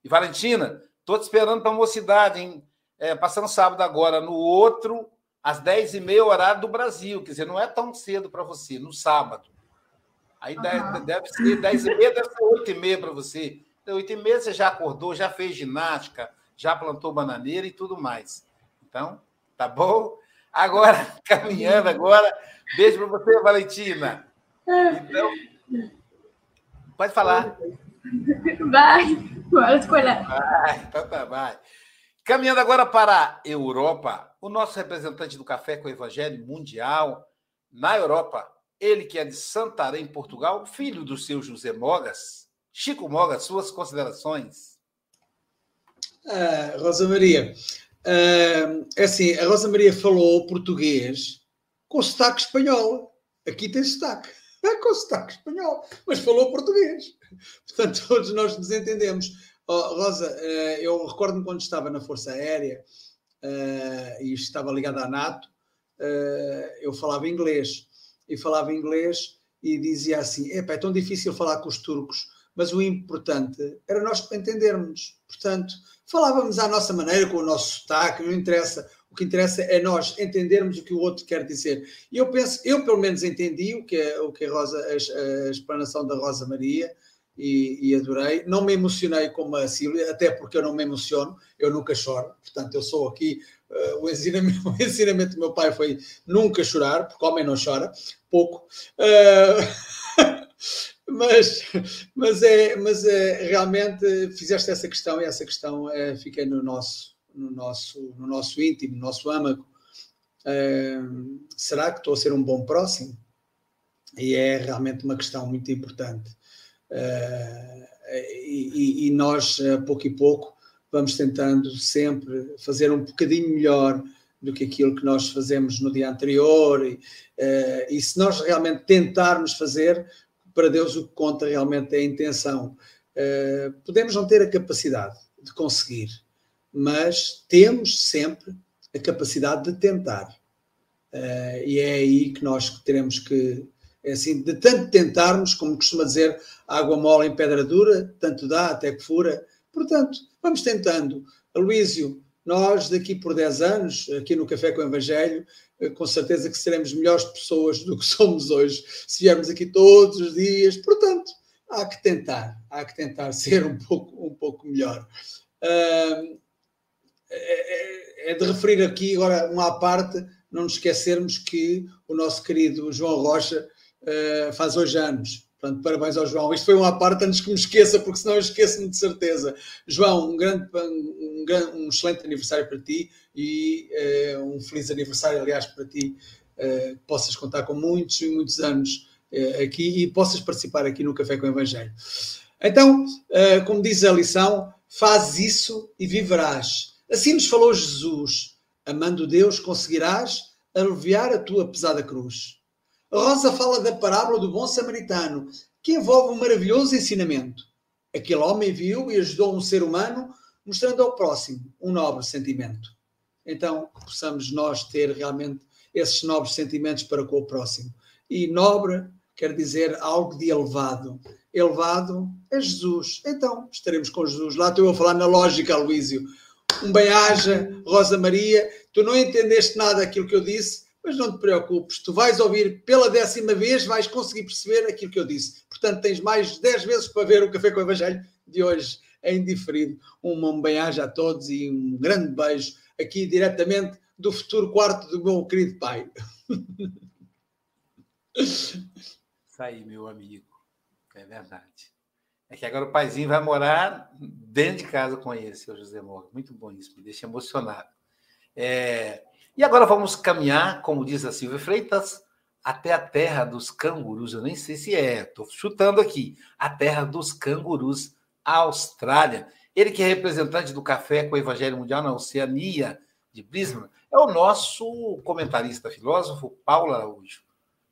S2: E Valentina, estou te esperando para a mocidade, hein? É, passando sábado agora, no outro, às 10h30, horário do Brasil. Quer dizer, não é tão cedo para você, no sábado. Aí uhum. deve, deve ser 10h30, deve ser 8h30 para você. Então, 8h30 você já acordou, já fez ginástica, já plantou bananeira e tudo mais. Então, tá bom? Agora, [laughs] caminhando agora, beijo para você, Valentina. [laughs] Então, pode falar.
S5: Vai, vai escolher.
S2: Vai, então tá, vai. Caminhando agora para a Europa, o nosso representante do Café com o Evangelho Mundial na Europa, ele que é de Santarém, Portugal, filho do seu José Mogas. Chico Mogas, suas considerações.
S6: Uh, Rosa Maria, uh, é assim, a Rosa Maria falou português com sotaque espanhol. Aqui tem sotaque. É com sotaque espanhol, mas falou português. Portanto, [laughs] todos nós nos entendemos. Oh, Rosa, uh, eu recordo-me quando estava na Força Aérea uh, e estava ligada à NATO, uh, eu falava inglês. E falava inglês e dizia assim: é tão difícil falar com os turcos mas o importante era nós entendermos. Portanto, falávamos à nossa maneira, com o nosso sotaque, não interessa. O que interessa é nós entendermos o que o outro quer dizer. E eu penso, eu pelo menos entendi o que é, o que é Rosa, a, a explanação da Rosa Maria e, e, adorei. Não me emocionei como a Sílvia, até porque eu não me emociono, eu nunca choro. Portanto, eu sou aqui. Uh, o, ensinamento, [laughs] o ensinamento do meu pai foi nunca chorar, porque homem não chora, pouco. Uh, [laughs] mas, mas, é, mas é, realmente fizeste essa questão e essa questão é, fica no nosso, no, nosso, no nosso íntimo, no nosso âmago. É, será que estou a ser um bom próximo? E é realmente uma questão muito importante. É, e, e, nós, pouco e pouco, vamos tentando sempre fazer um bocadinho melhor do que aquilo que nós fazemos no dia anterior. E, uh, e se nós realmente tentarmos fazer, para Deus o que conta realmente é a intenção. Uh, podemos não ter a capacidade de conseguir, mas temos sempre a capacidade de tentar. Uh, e é aí que nós teremos que, é assim, de tanto tentarmos, como costuma dizer, água mole em pedra dura, tanto dá até que fura. Portanto, Vamos tentando. Aloísio, nós daqui por 10 anos, aqui no Café com o Evangelho, eh, com certeza que seremos melhores pessoas do que [laughs] somos hoje, se viermos aqui todos os dias. Portanto, há que tentar, há que tentar [laughs] ser um pouco, um pouco melhor. Uh, é, é, de referir aqui agora uma à parte, não nos esquecermos que o nosso querido João Rocha uh, faz hoje anos. Portanto, parabéns ao João. Isto foi uma parte antes que me esqueça, porque senão eu esqueço-me de certeza. João, um, grande, um, um, excelente aniversário para ti e uh, um feliz aniversário, aliás, para ti. Uh, possas contar com muitos e muitos anos aqui e possas participar aqui no Café com o Evangelho. Então, como diz a lição, faz isso e viverás. Assim nos falou Jesus: amando Deus, conseguirás aliviar a tua pesada cruz. A Rosa fala da parábola do bom samaritano, que envolve um maravilhoso ensinamento. Aquele homem viu e ajudou um ser humano, mostrando ao próximo um nobre sentimento. Então, possamos nós ter realmente esses nobres sentimentos para com o próximo. E nobre quer dizer algo de elevado. Elevado é Jesus. Então, estaremos com Jesus. Lá estou eu a falar na lógica, Luísio. Um bem-aja, Rosa Maria. Tu não entendeste nada daquilo que eu disse, mas não te preocupes, tu vais ouvir pela décima vez, vais conseguir perceber aquilo que eu disse. Portanto, tens mais de 10 vezes para ver o Café com o Evangelho de hoje em diferido. Um bem-aja a todos e um grande beijo aqui diretamente do futuro quarto do meu querido pai.
S2: Aí, meu amigo. É verdade. É que agora o paizinho vai morar dentro de casa com ele, seu José Morgan. Muito bom isso, me deixa emocionado. É, e agora vamos caminhar, como diz a Silvia Freitas, até a terra dos cangurus. Eu nem sei se é, estou chutando aqui. A terra dos cangurus, Austrália. Ele que é representante do Café com o Evangelho Mundial na Oceania de Brisbane, é o nosso comentarista filósofo, Paulo Araújo.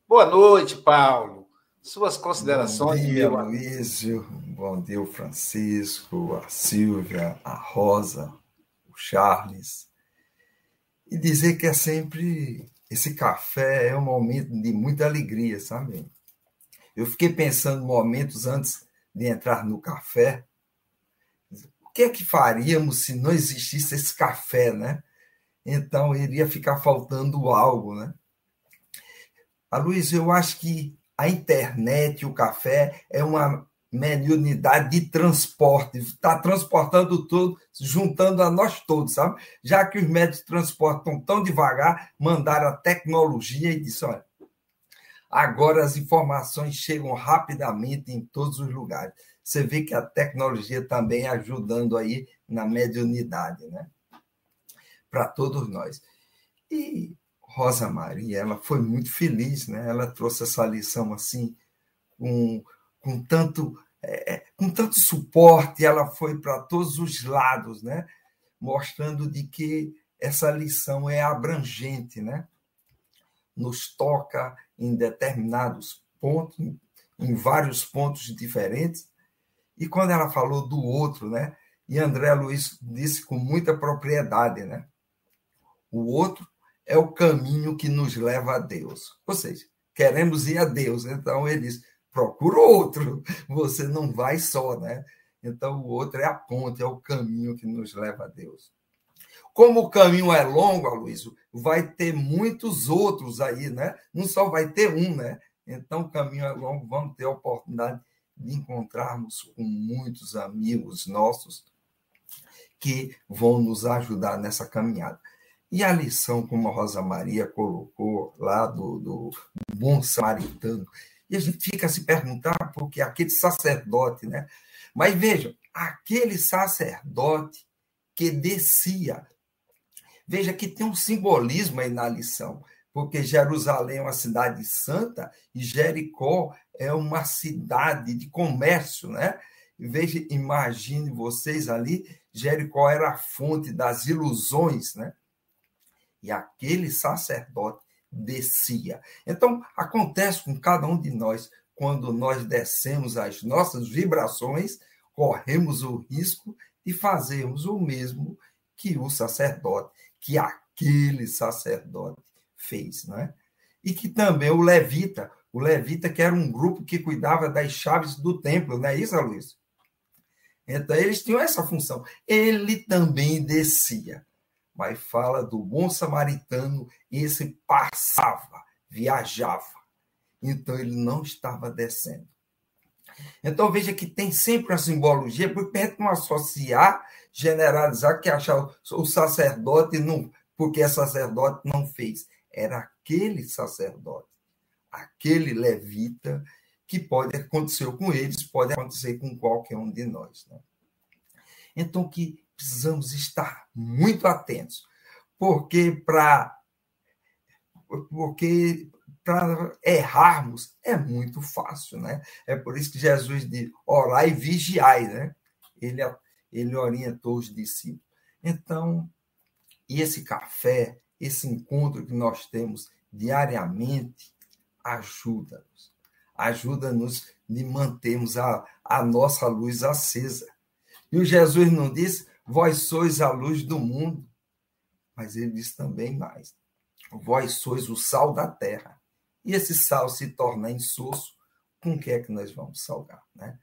S2: Boa noite, Paulo. Suas considerações.
S7: Bom dia, Luísio. Bom dia, o Francisco, a Silvia, a Rosa, o Charles e dizer que é sempre esse café é um momento de muita alegria, sabe? Eu fiquei pensando momentos antes de entrar no café, o que é que faríamos se não existisse esse café, né? Então iria ficar faltando algo, né? A Luiz, eu acho que a internet, o café é uma unidade de transporte, está transportando tudo, juntando a nós todos, sabe? Já que os médios transportam tão devagar, mandaram a tecnologia e disse: olha, agora as informações chegam rapidamente em todos os lugares. Você vê que a tecnologia também ajudando aí na mediunidade, né? Para todos nós. E Rosa Maria, ela foi muito feliz, né? Ela trouxe essa lição assim, com com tanto, é, é, com tanto suporte, ela foi para todos os lados, né? mostrando de que essa lição é abrangente, né? nos toca em determinados pontos, em vários pontos diferentes. E quando ela falou do outro, né? E André Luiz disse com muita propriedade, né? O outro é o caminho que nos leva a Deus. Ou seja, queremos ir a Deus. Então ele diz: procura outro, [laughs] você não vai só, né? Então, o outro é a ponte, é o caminho que nos leva a Deus. Como o caminho é longo, Aloysio, vai ter muitos outros aí, né? Não só vai ter um, né? Então, o caminho é longo, vamos ter a oportunidade de encontrarmos com muitos amigos nossos que vão nos ajudar nessa caminhada. E a lição, como a Rosa Maria colocou lá do, do bom samaritano, e a gente fica a se perguntar porque aquele sacerdote, né? Mas vejam, aquele sacerdote que descia. Veja que tem um simbolismo aí na lição, porque Jerusalém é uma cidade santa e Jericó é uma cidade de comércio, né? Veja, imagine vocês ali, Jericó era a fonte das ilusões, né? E aquele sacerdote descia. Então, acontece com cada um de nós, quando nós descemos as nossas vibrações, corremos o risco de fazermos o mesmo que o sacerdote, que aquele sacerdote fez, né? E que também o levita, o levita que era um grupo que cuidava das chaves do templo, não é isso, Luiz? Então, eles tinham essa função. Ele também descia. Mas fala do bom samaritano, esse passava, viajava. Então, ele não estava descendo. Então, veja que tem sempre uma simbologia, porque não associar, generalizar, que achar o sacerdote, não, porque é sacerdote não fez. Era aquele sacerdote, aquele levita, que pode acontecer com eles, pode acontecer com qualquer um de nós. Né? Então, que precisamos estar muito atentos, porque para porque para errarmos é muito fácil, né? É por isso que Jesus diz: orai e vigiai, né? Ele, ele orientou os discípulos. Então, esse café, esse encontro que nós temos diariamente, ajuda-nos. Ajuda-nos de mantermos a, a nossa luz acesa. E o Jesus não disse, vós sois a luz do mundo, mas ele diz também mais, vós sois o sal da terra e esse sal se torna insosso, com o que é que nós vamos salgar? Né?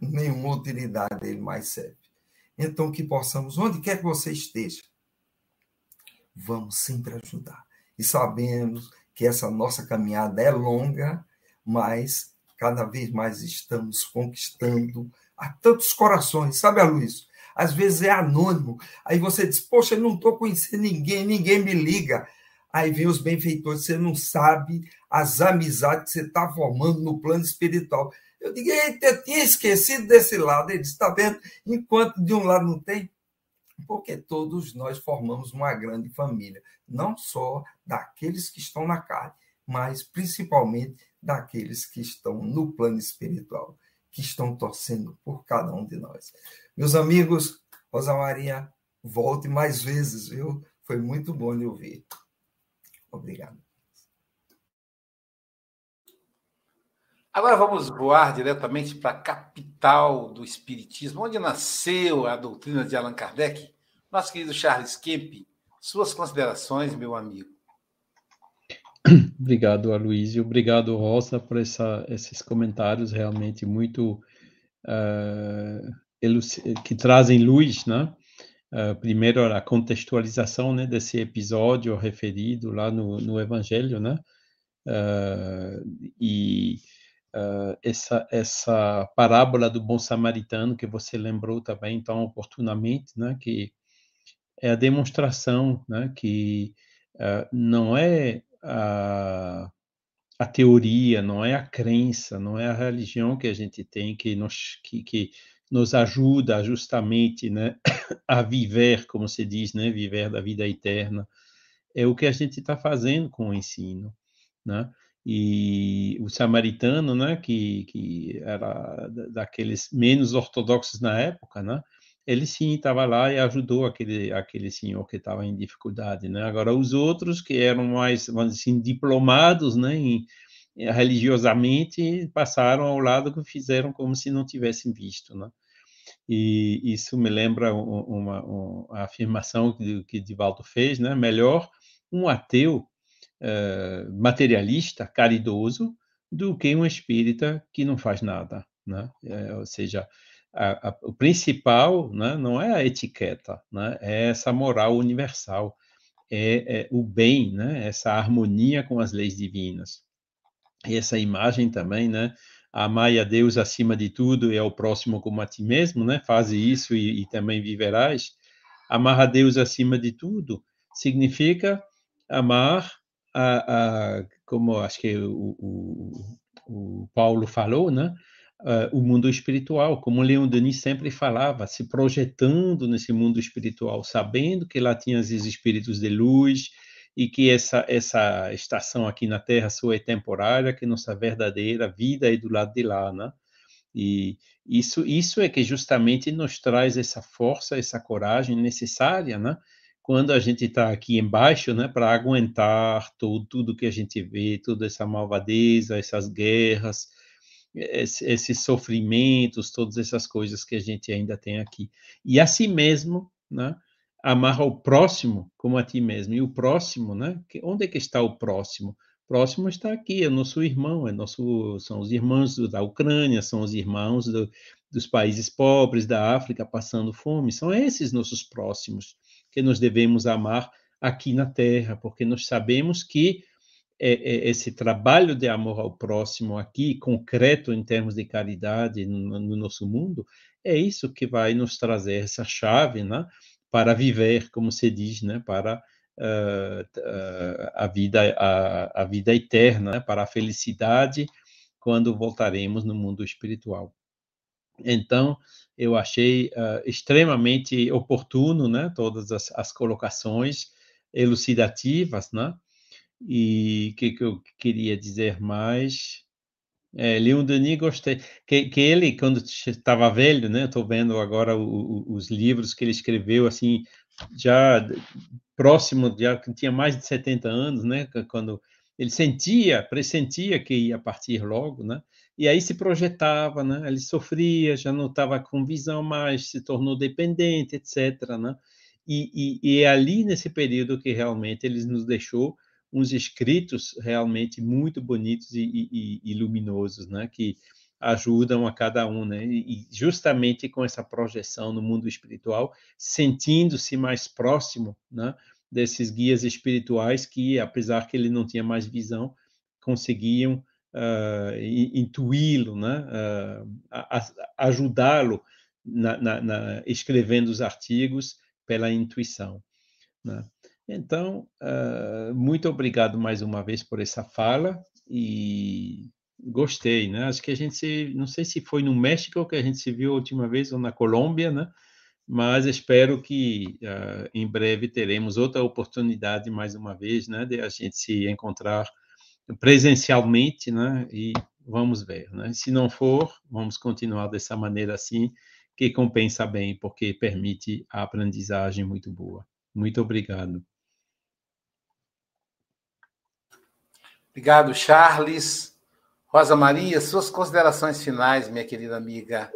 S7: Nenhuma utilidade dele mais serve. Então, que possamos, onde quer que você esteja, vamos sempre ajudar. E sabemos que essa nossa caminhada é longa, mas cada vez mais estamos conquistando a tantos corações. Sabe, Luiz? Às vezes é anônimo. Aí você diz, poxa, eu não estou conhecendo ninguém, ninguém me liga. Aí vem os benfeitores, você não sabe as amizades que você está formando no plano espiritual. Eu digo, eita, eu tinha esquecido desse lado. Ele está vendo? Enquanto de um lado não tem, porque todos nós formamos uma grande família, não só daqueles que estão na carne, mas principalmente daqueles que estão no plano espiritual, que estão torcendo por cada um de nós. Meus amigos, Rosa Maria, volte mais vezes, viu? Foi muito bom lhe ouvir. Obrigado.
S2: Agora vamos voar diretamente para a capital do Espiritismo, onde nasceu a doutrina de Allan Kardec. Nosso querido Charles Kemp, suas considerações, meu amigo. [clears throat]
S3: Obrigado, Aloysio. Obrigado, Rosa, por essa, esses comentários realmente muito uh, que trazem luz, né? Uh, primeiro a contextualização né, desse episódio referido lá no, no Evangelho, né? Uh, e essa, essa parábola do bom samaritano que você lembrou também tão oportunamente, né? Que é a demonstração, né? Que não é a, a teoria, não é a crença, não é a religião que a gente tem que nos que, que nos ajuda justamente né, [coughs] a viver, como se diz, né, viver da vida eterna, é o que a gente está fazendo com o ensino. Né? E o samaritano, né, que, que era daqueles menos ortodoxos na época, né, ele sim estava lá e ajudou aquele aquele senhor que estava em dificuldade, né? Agora os outros que eram mais, vamos assim, diplomados, né, em, religiosamente passaram ao lado que fizeram como se não tivessem visto, né? E isso me lembra uma, uma afirmação que, que Divaldo fez, né? Melhor um ateu uh, materialista, caridoso, do que um espírita que não faz nada, né? É, ou seja, a, a, o principal né, não é a etiqueta, né? É essa moral universal, é, é o bem, né? Essa harmonia com as leis divinas essa imagem também, né? Amai a Deus acima de tudo e ao próximo como a ti mesmo, né? Faze isso e, e também viverás. Amar a Deus acima de tudo significa amar a, a como acho que o, o, o Paulo falou, né? Uh, o mundo espiritual, como Leon Denis sempre falava, se projetando nesse mundo espiritual, sabendo que lá tinha os espíritos de luz, e que essa, essa estação aqui na Terra só é temporária, que nossa verdadeira vida é do lado de lá, né? E isso, isso é que justamente nos traz essa força, essa coragem necessária, né? Quando a gente está aqui embaixo, né, para aguentar tudo, tudo que a gente vê, toda essa malvadeza, essas guerras, esses sofrimentos, todas essas coisas que a gente ainda tem aqui. E assim mesmo, né, amar ao próximo como a ti mesmo. E o próximo, né? Onde é que está o próximo? próximo está aqui, é nosso irmão, é nosso, são os irmãos da Ucrânia, são os irmãos do, dos países pobres da África passando fome, são esses nossos próximos que nós devemos amar aqui na Terra, porque nós sabemos que esse trabalho de amor ao próximo aqui, concreto em termos de caridade no, no nosso mundo, é isso que vai nos trazer essa chave, né, para viver, como se diz, né, para uh, uh, a vida a, a vida eterna, né, para a felicidade quando voltaremos no mundo espiritual. Então, eu achei uh, extremamente oportuno, né, todas as, as colocações elucidativas, né, e o que, que, eu queria dizer mais? É, Leon Denis, gostei. Que, que ele, quando estava velho, né? Estou vendo agora o, o, os livros que ele escreveu, assim, já próximo, já tinha mais de 70 anos, né? Quando ele sentia, pressentia que ia partir logo, né? E aí se projetava, né? Ele sofria, já não estava com visão mais, se tornou dependente, etc, né? E, e, e é ali nesse período que realmente ele nos deixou uns escritos realmente muito bonitos e, e, e, luminosos, né? Que ajudam a cada um, né? E justamente com essa projeção no mundo espiritual, sentindo-se mais próximo, né? Desses guias espirituais que, apesar que ele não tinha mais visão, conseguiam uh, intuí-lo, né? Uh, ajudá-lo na, na, na, escrevendo os artigos pela intuição. Né? Então, uh, muito obrigado mais uma vez por essa fala e gostei, né? Acho que a gente se, não sei se foi no México que a gente se viu a última vez ou na Colômbia, né? Mas espero que uh, em breve teremos outra oportunidade mais uma vez, né? De a gente se encontrar presencialmente, né? E vamos ver, né? Se não for, vamos continuar dessa maneira assim, que compensa bem, porque permite a aprendizagem muito boa. Muito obrigado.
S2: Obrigado, Charles. Rosa Maria, suas considerações finais, minha querida amiga.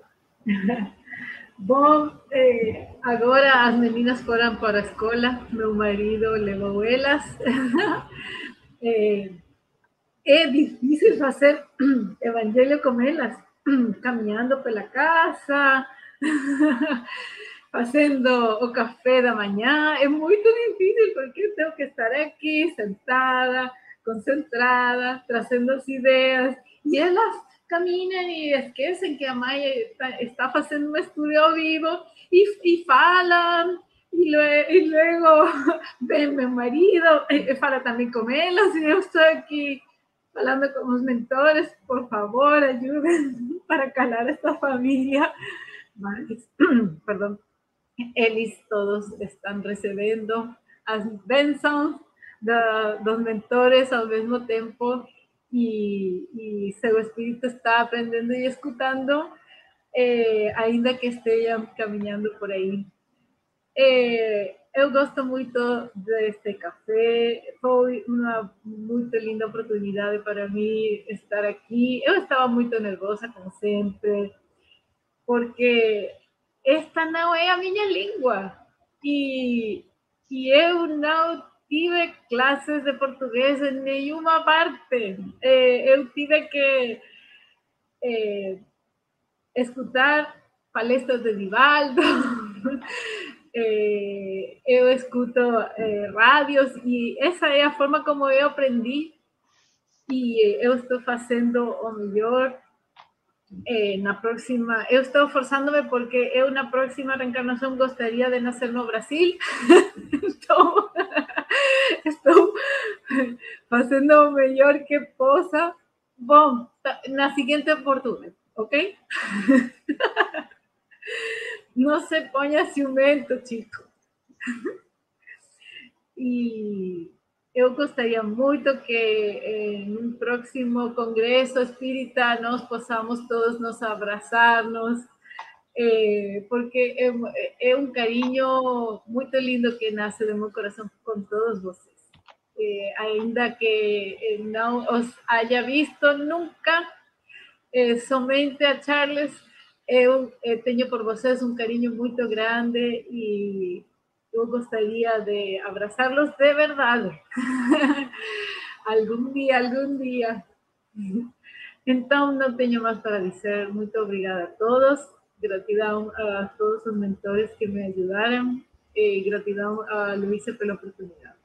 S2: [laughs]
S5: Bom, eh, agora as meninas foram para a escola, meu marido levou elas. [laughs] eh, é difícil fazer [clears throat] evangelho com elas, [clears throat] caminhando pela casa, [laughs] fazendo o café da manhã. É muito difícil porque eu tenho que estar aqui sentada concentrada, trazendo as ideias, e elas caminham e esquecem que a mãe está, está fazendo um estudo vivo e, e falam, e, luego, [laughs] e luego vem meu marido e fala também com elas, e eu estou aqui falando com mentores, por favor, ajudem [laughs] para calar esta família. Mas, [clears throat] perdão, eles todos estão recebendo as bênçãos dos mentores ao mesmo tempo e, e seu espírito está aprendendo e escutando, eh, ainda que estejam caminhando por aí. Eh, eu gosto muito deste café, foi uma muito linda oportunidade para mim estar aqui. Eu estava muito nervosa, como sempre, porque esta não é a minha língua e, e eu não tive clases de portugués en ninguna parte. Eh, eu tive que eh, escutar palestras de Divaldo, [laughs] eh, eu escuto eh, radios e essa é a forma como eu aprendi e eu estou fazendo o melhor eh, na próxima, eu estou forçando-me porque eu na próxima reencarnação gostaria de nascer no Brasil, [laughs] então [laughs] estou fazendo o melhor que possa. Bom, na seguinte oportunidade, ok? [laughs] Não se ponha ciumento, chico. [laughs] E eu gostaria muito que em um próximo congresso espírita nós possamos todos nos abraçarnos, eh, porque é, é, um carinho muito lindo que nasce do meu coração com todos vocês. Eh, ainda que não os haya visto nunca, eh, somente a Charles, eu tenho por vocês um carinho muito grande e eu gostaria de abraçá-los de verdade. [laughs] Algún día, algún día. Entonces, no tengo más para decir. Muy obrigada a todos. Gratidão a todos os mentores que me ajudaram. E gratidão a Luísa pela oportunidade.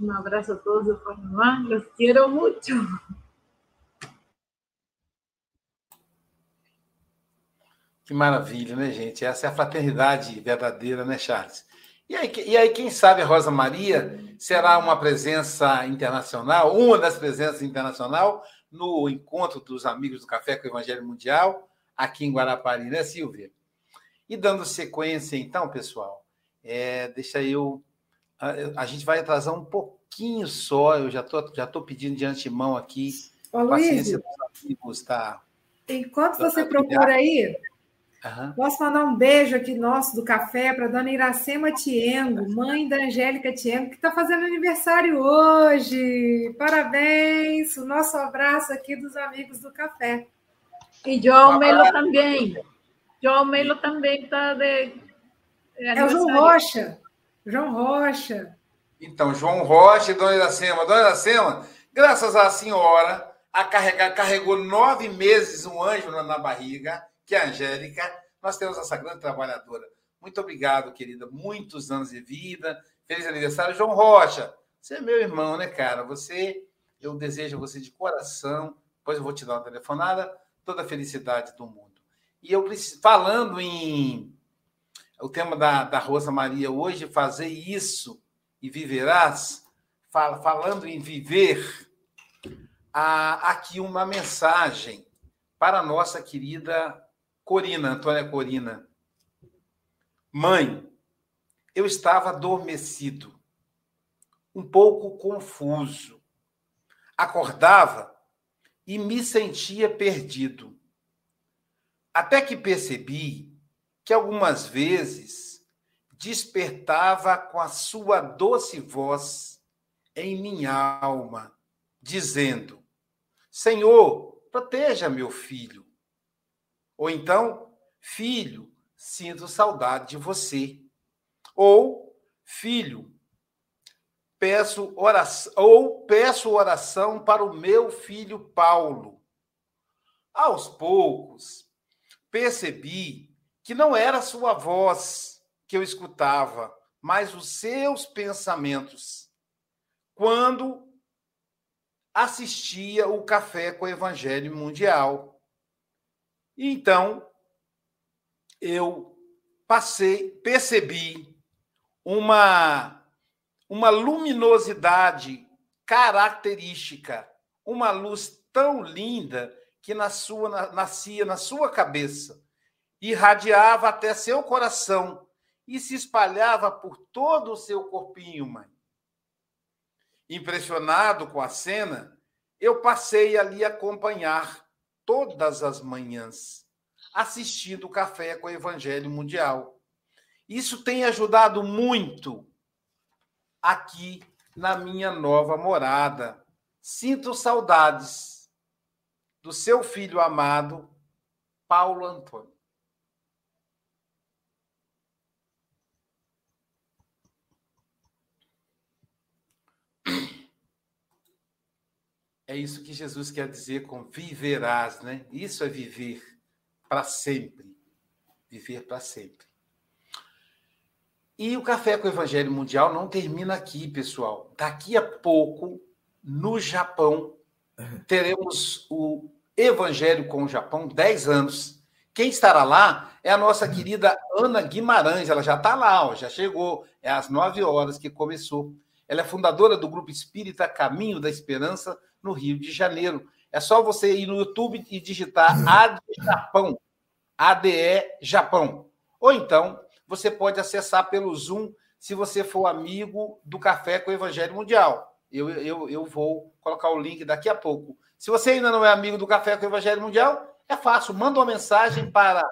S5: Um abraço a todos do Panamá. Los quero muito.
S2: Que maravilha, né, gente? Essa é a fraternidade verdadeira, né, Charles? E aí, e aí, quem sabe a Rosa Maria será uma presença internacional, uma das presenças internacional no encontro dos amigos do Café com o Evangelho Mundial, aqui em Guarapari, né, Silvia? E dando sequência, então, pessoal, é, deixa eu. A, a, gente vai atrasar um pouquinho só, eu já estou já tô pedindo de antemão aqui.
S4: Ô, Luiz, amigos, tá? Enquanto você procura aí, Uhum. Posso mandar um beijo aqui nosso do café para dona Iracema Tiengo, mãe da Angélica Tiengo, que está fazendo aniversário hoje. Parabéns! O nosso abraço aqui dos amigos do café.
S5: E João Melo também. João Melo também está de.
S4: É o João Rocha. João Rocha.
S2: Então, João Rocha e Dona Iracema. Dona Iracema, graças à senhora, a carregar, carregou nove meses um anjo na barriga que é a Angélica, nós temos essa grande trabalhadora. Muito obrigado, querida. Muitos anos de vida. Feliz aniversário, João Rocha. Você é meu irmão, né, cara? Você, eu desejo você de coração. Depois eu vou te dar uma telefonada. Toda a felicidade do mundo. E eu falando em o tema da, da Rosa Maria hoje, fazer isso e viverás, fala, falando em viver, há aqui uma mensagem para a nossa querida Corina, Antônia Corina. Mãe, eu estava adormecido, um pouco confuso. Acordava e me sentia perdido. Até que percebi que algumas vezes despertava com a sua doce voz em minha alma, dizendo: Senhor, proteja meu filho. Ou então, filho, sinto saudade de você. Ou, filho, peço oração, ou peço oração para o meu filho Paulo. Aos poucos, percebi que não era sua voz que eu escutava, mas os seus pensamentos. Quando assistia o Café com o Evangelho Mundial. Então, eu passei, percebi uma, uma luminosidade característica, uma luz tão linda que na sua, na, nascia na sua cabeça, irradiava até seu coração e se espalhava por todo o seu corpinho, mãe. Impressionado com a cena, eu passei a acompanhar todas as manhãs, assistindo o Café com o Evangelho Mundial. Isso tem ajudado muito aqui na minha nova morada. Sinto saudades do seu filho amado, Paulo Antônio. É isso que Jesus quer dizer com viverás, né? Isso é viver para sempre. Viver para sempre. E o Café com o Evangelho Mundial não termina aqui, pessoal. Daqui a pouco, no Japão, teremos o Evangelho com o Japão, 10 anos. Quem estará lá é a nossa querida Ana Guimarães. Ela já está lá, ó, já chegou. É às 9 horas que começou. Ela é fundadora do Grupo Espírita Caminho da Esperança, no Rio de Janeiro. É só você ir no YouTube e digitar ADE Japão, ADE Japão. Ou então, você pode acessar pelo Zoom, se você for amigo do Café com o Evangelho Mundial. Eu, eu, eu vou colocar o link daqui a pouco. Se você ainda não é amigo do Café com o Evangelho Mundial, é fácil. Manda uma mensagem para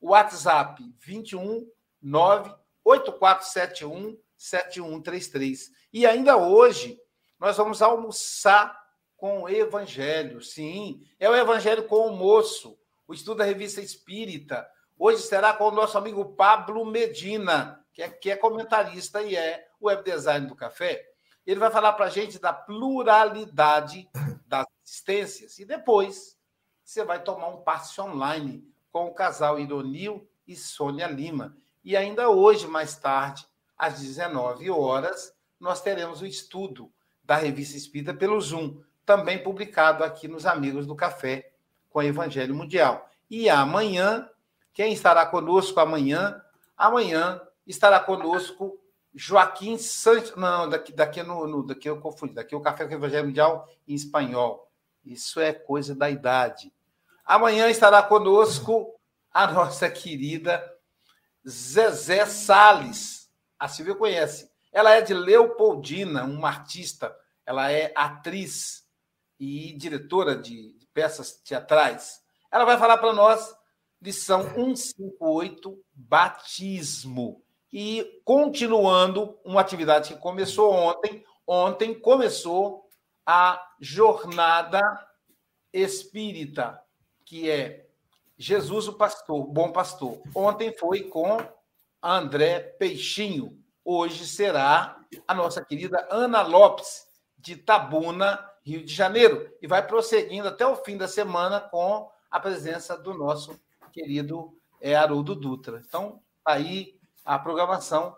S2: o WhatsApp 21 98471 7133. E ainda hoje, nós vamos almoçar com o Evangelho. Sim, é o Evangelho com o moço, o estudo da revista Espírita. Hoje será com o nosso amigo Pablo Medina, que é, que é comentarista e é web design do café. Ele vai falar para a gente da pluralidade das existências. E depois você vai tomar um passe online com o casal Ironil e Sônia Lima. E ainda hoje, mais tarde, às 19 horas, nós teremos o estudo da Revista Espírita pelo Zoom, também publicado aqui nos Amigos do Café com o Evangelho Mundial. E amanhã, quem estará conosco amanhã? Amanhã estará conosco Joaquim Santos. Não, daqui, daqui, no, no, daqui eu confundi. Daqui é o Café com o Evangelho Mundial em espanhol. Isso é coisa da idade. Amanhã estará conosco a [laughs] nossa querida Zezé Sales. A Silvia conhece. Ela é de Leopoldina, uma artista. Ela é atriz e diretora de peças teatrais. Ela vai falar para nós lição 158, batismo. E continuando uma atividade que começou ontem, ontem começou a jornada espírita, que é Jesus o pastor, bom pastor. Ontem foi com André Peixinho. Hoje será a nossa querida Ana Lopes, de Tabuna, Rio de Janeiro. E vai prosseguindo até o fim da semana com a presença do nosso querido é, Haroldo Dutra. Então, tá aí a programação.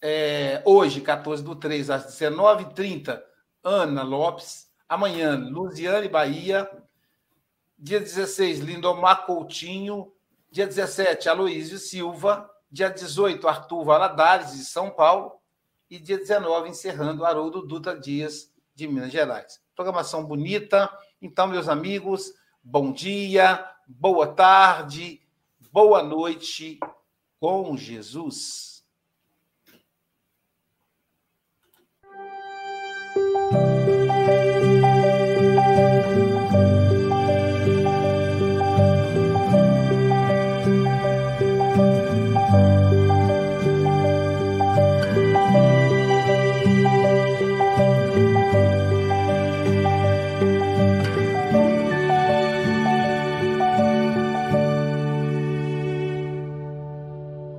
S2: É, hoje, 14 do 3, às 19h30, Ana Lopes. Amanhã, Luziane Bahia. Dia 16, Lindomar Coutinho. Dia 17, Aloísio Silva. Dia 18, Arthur Valadares, de São Paulo. E dia 19, encerrando, Haroldo Dutra Dias, de Minas Gerais. Programação bonita. Então, meus amigos, bom dia, boa tarde, boa noite com Jesus.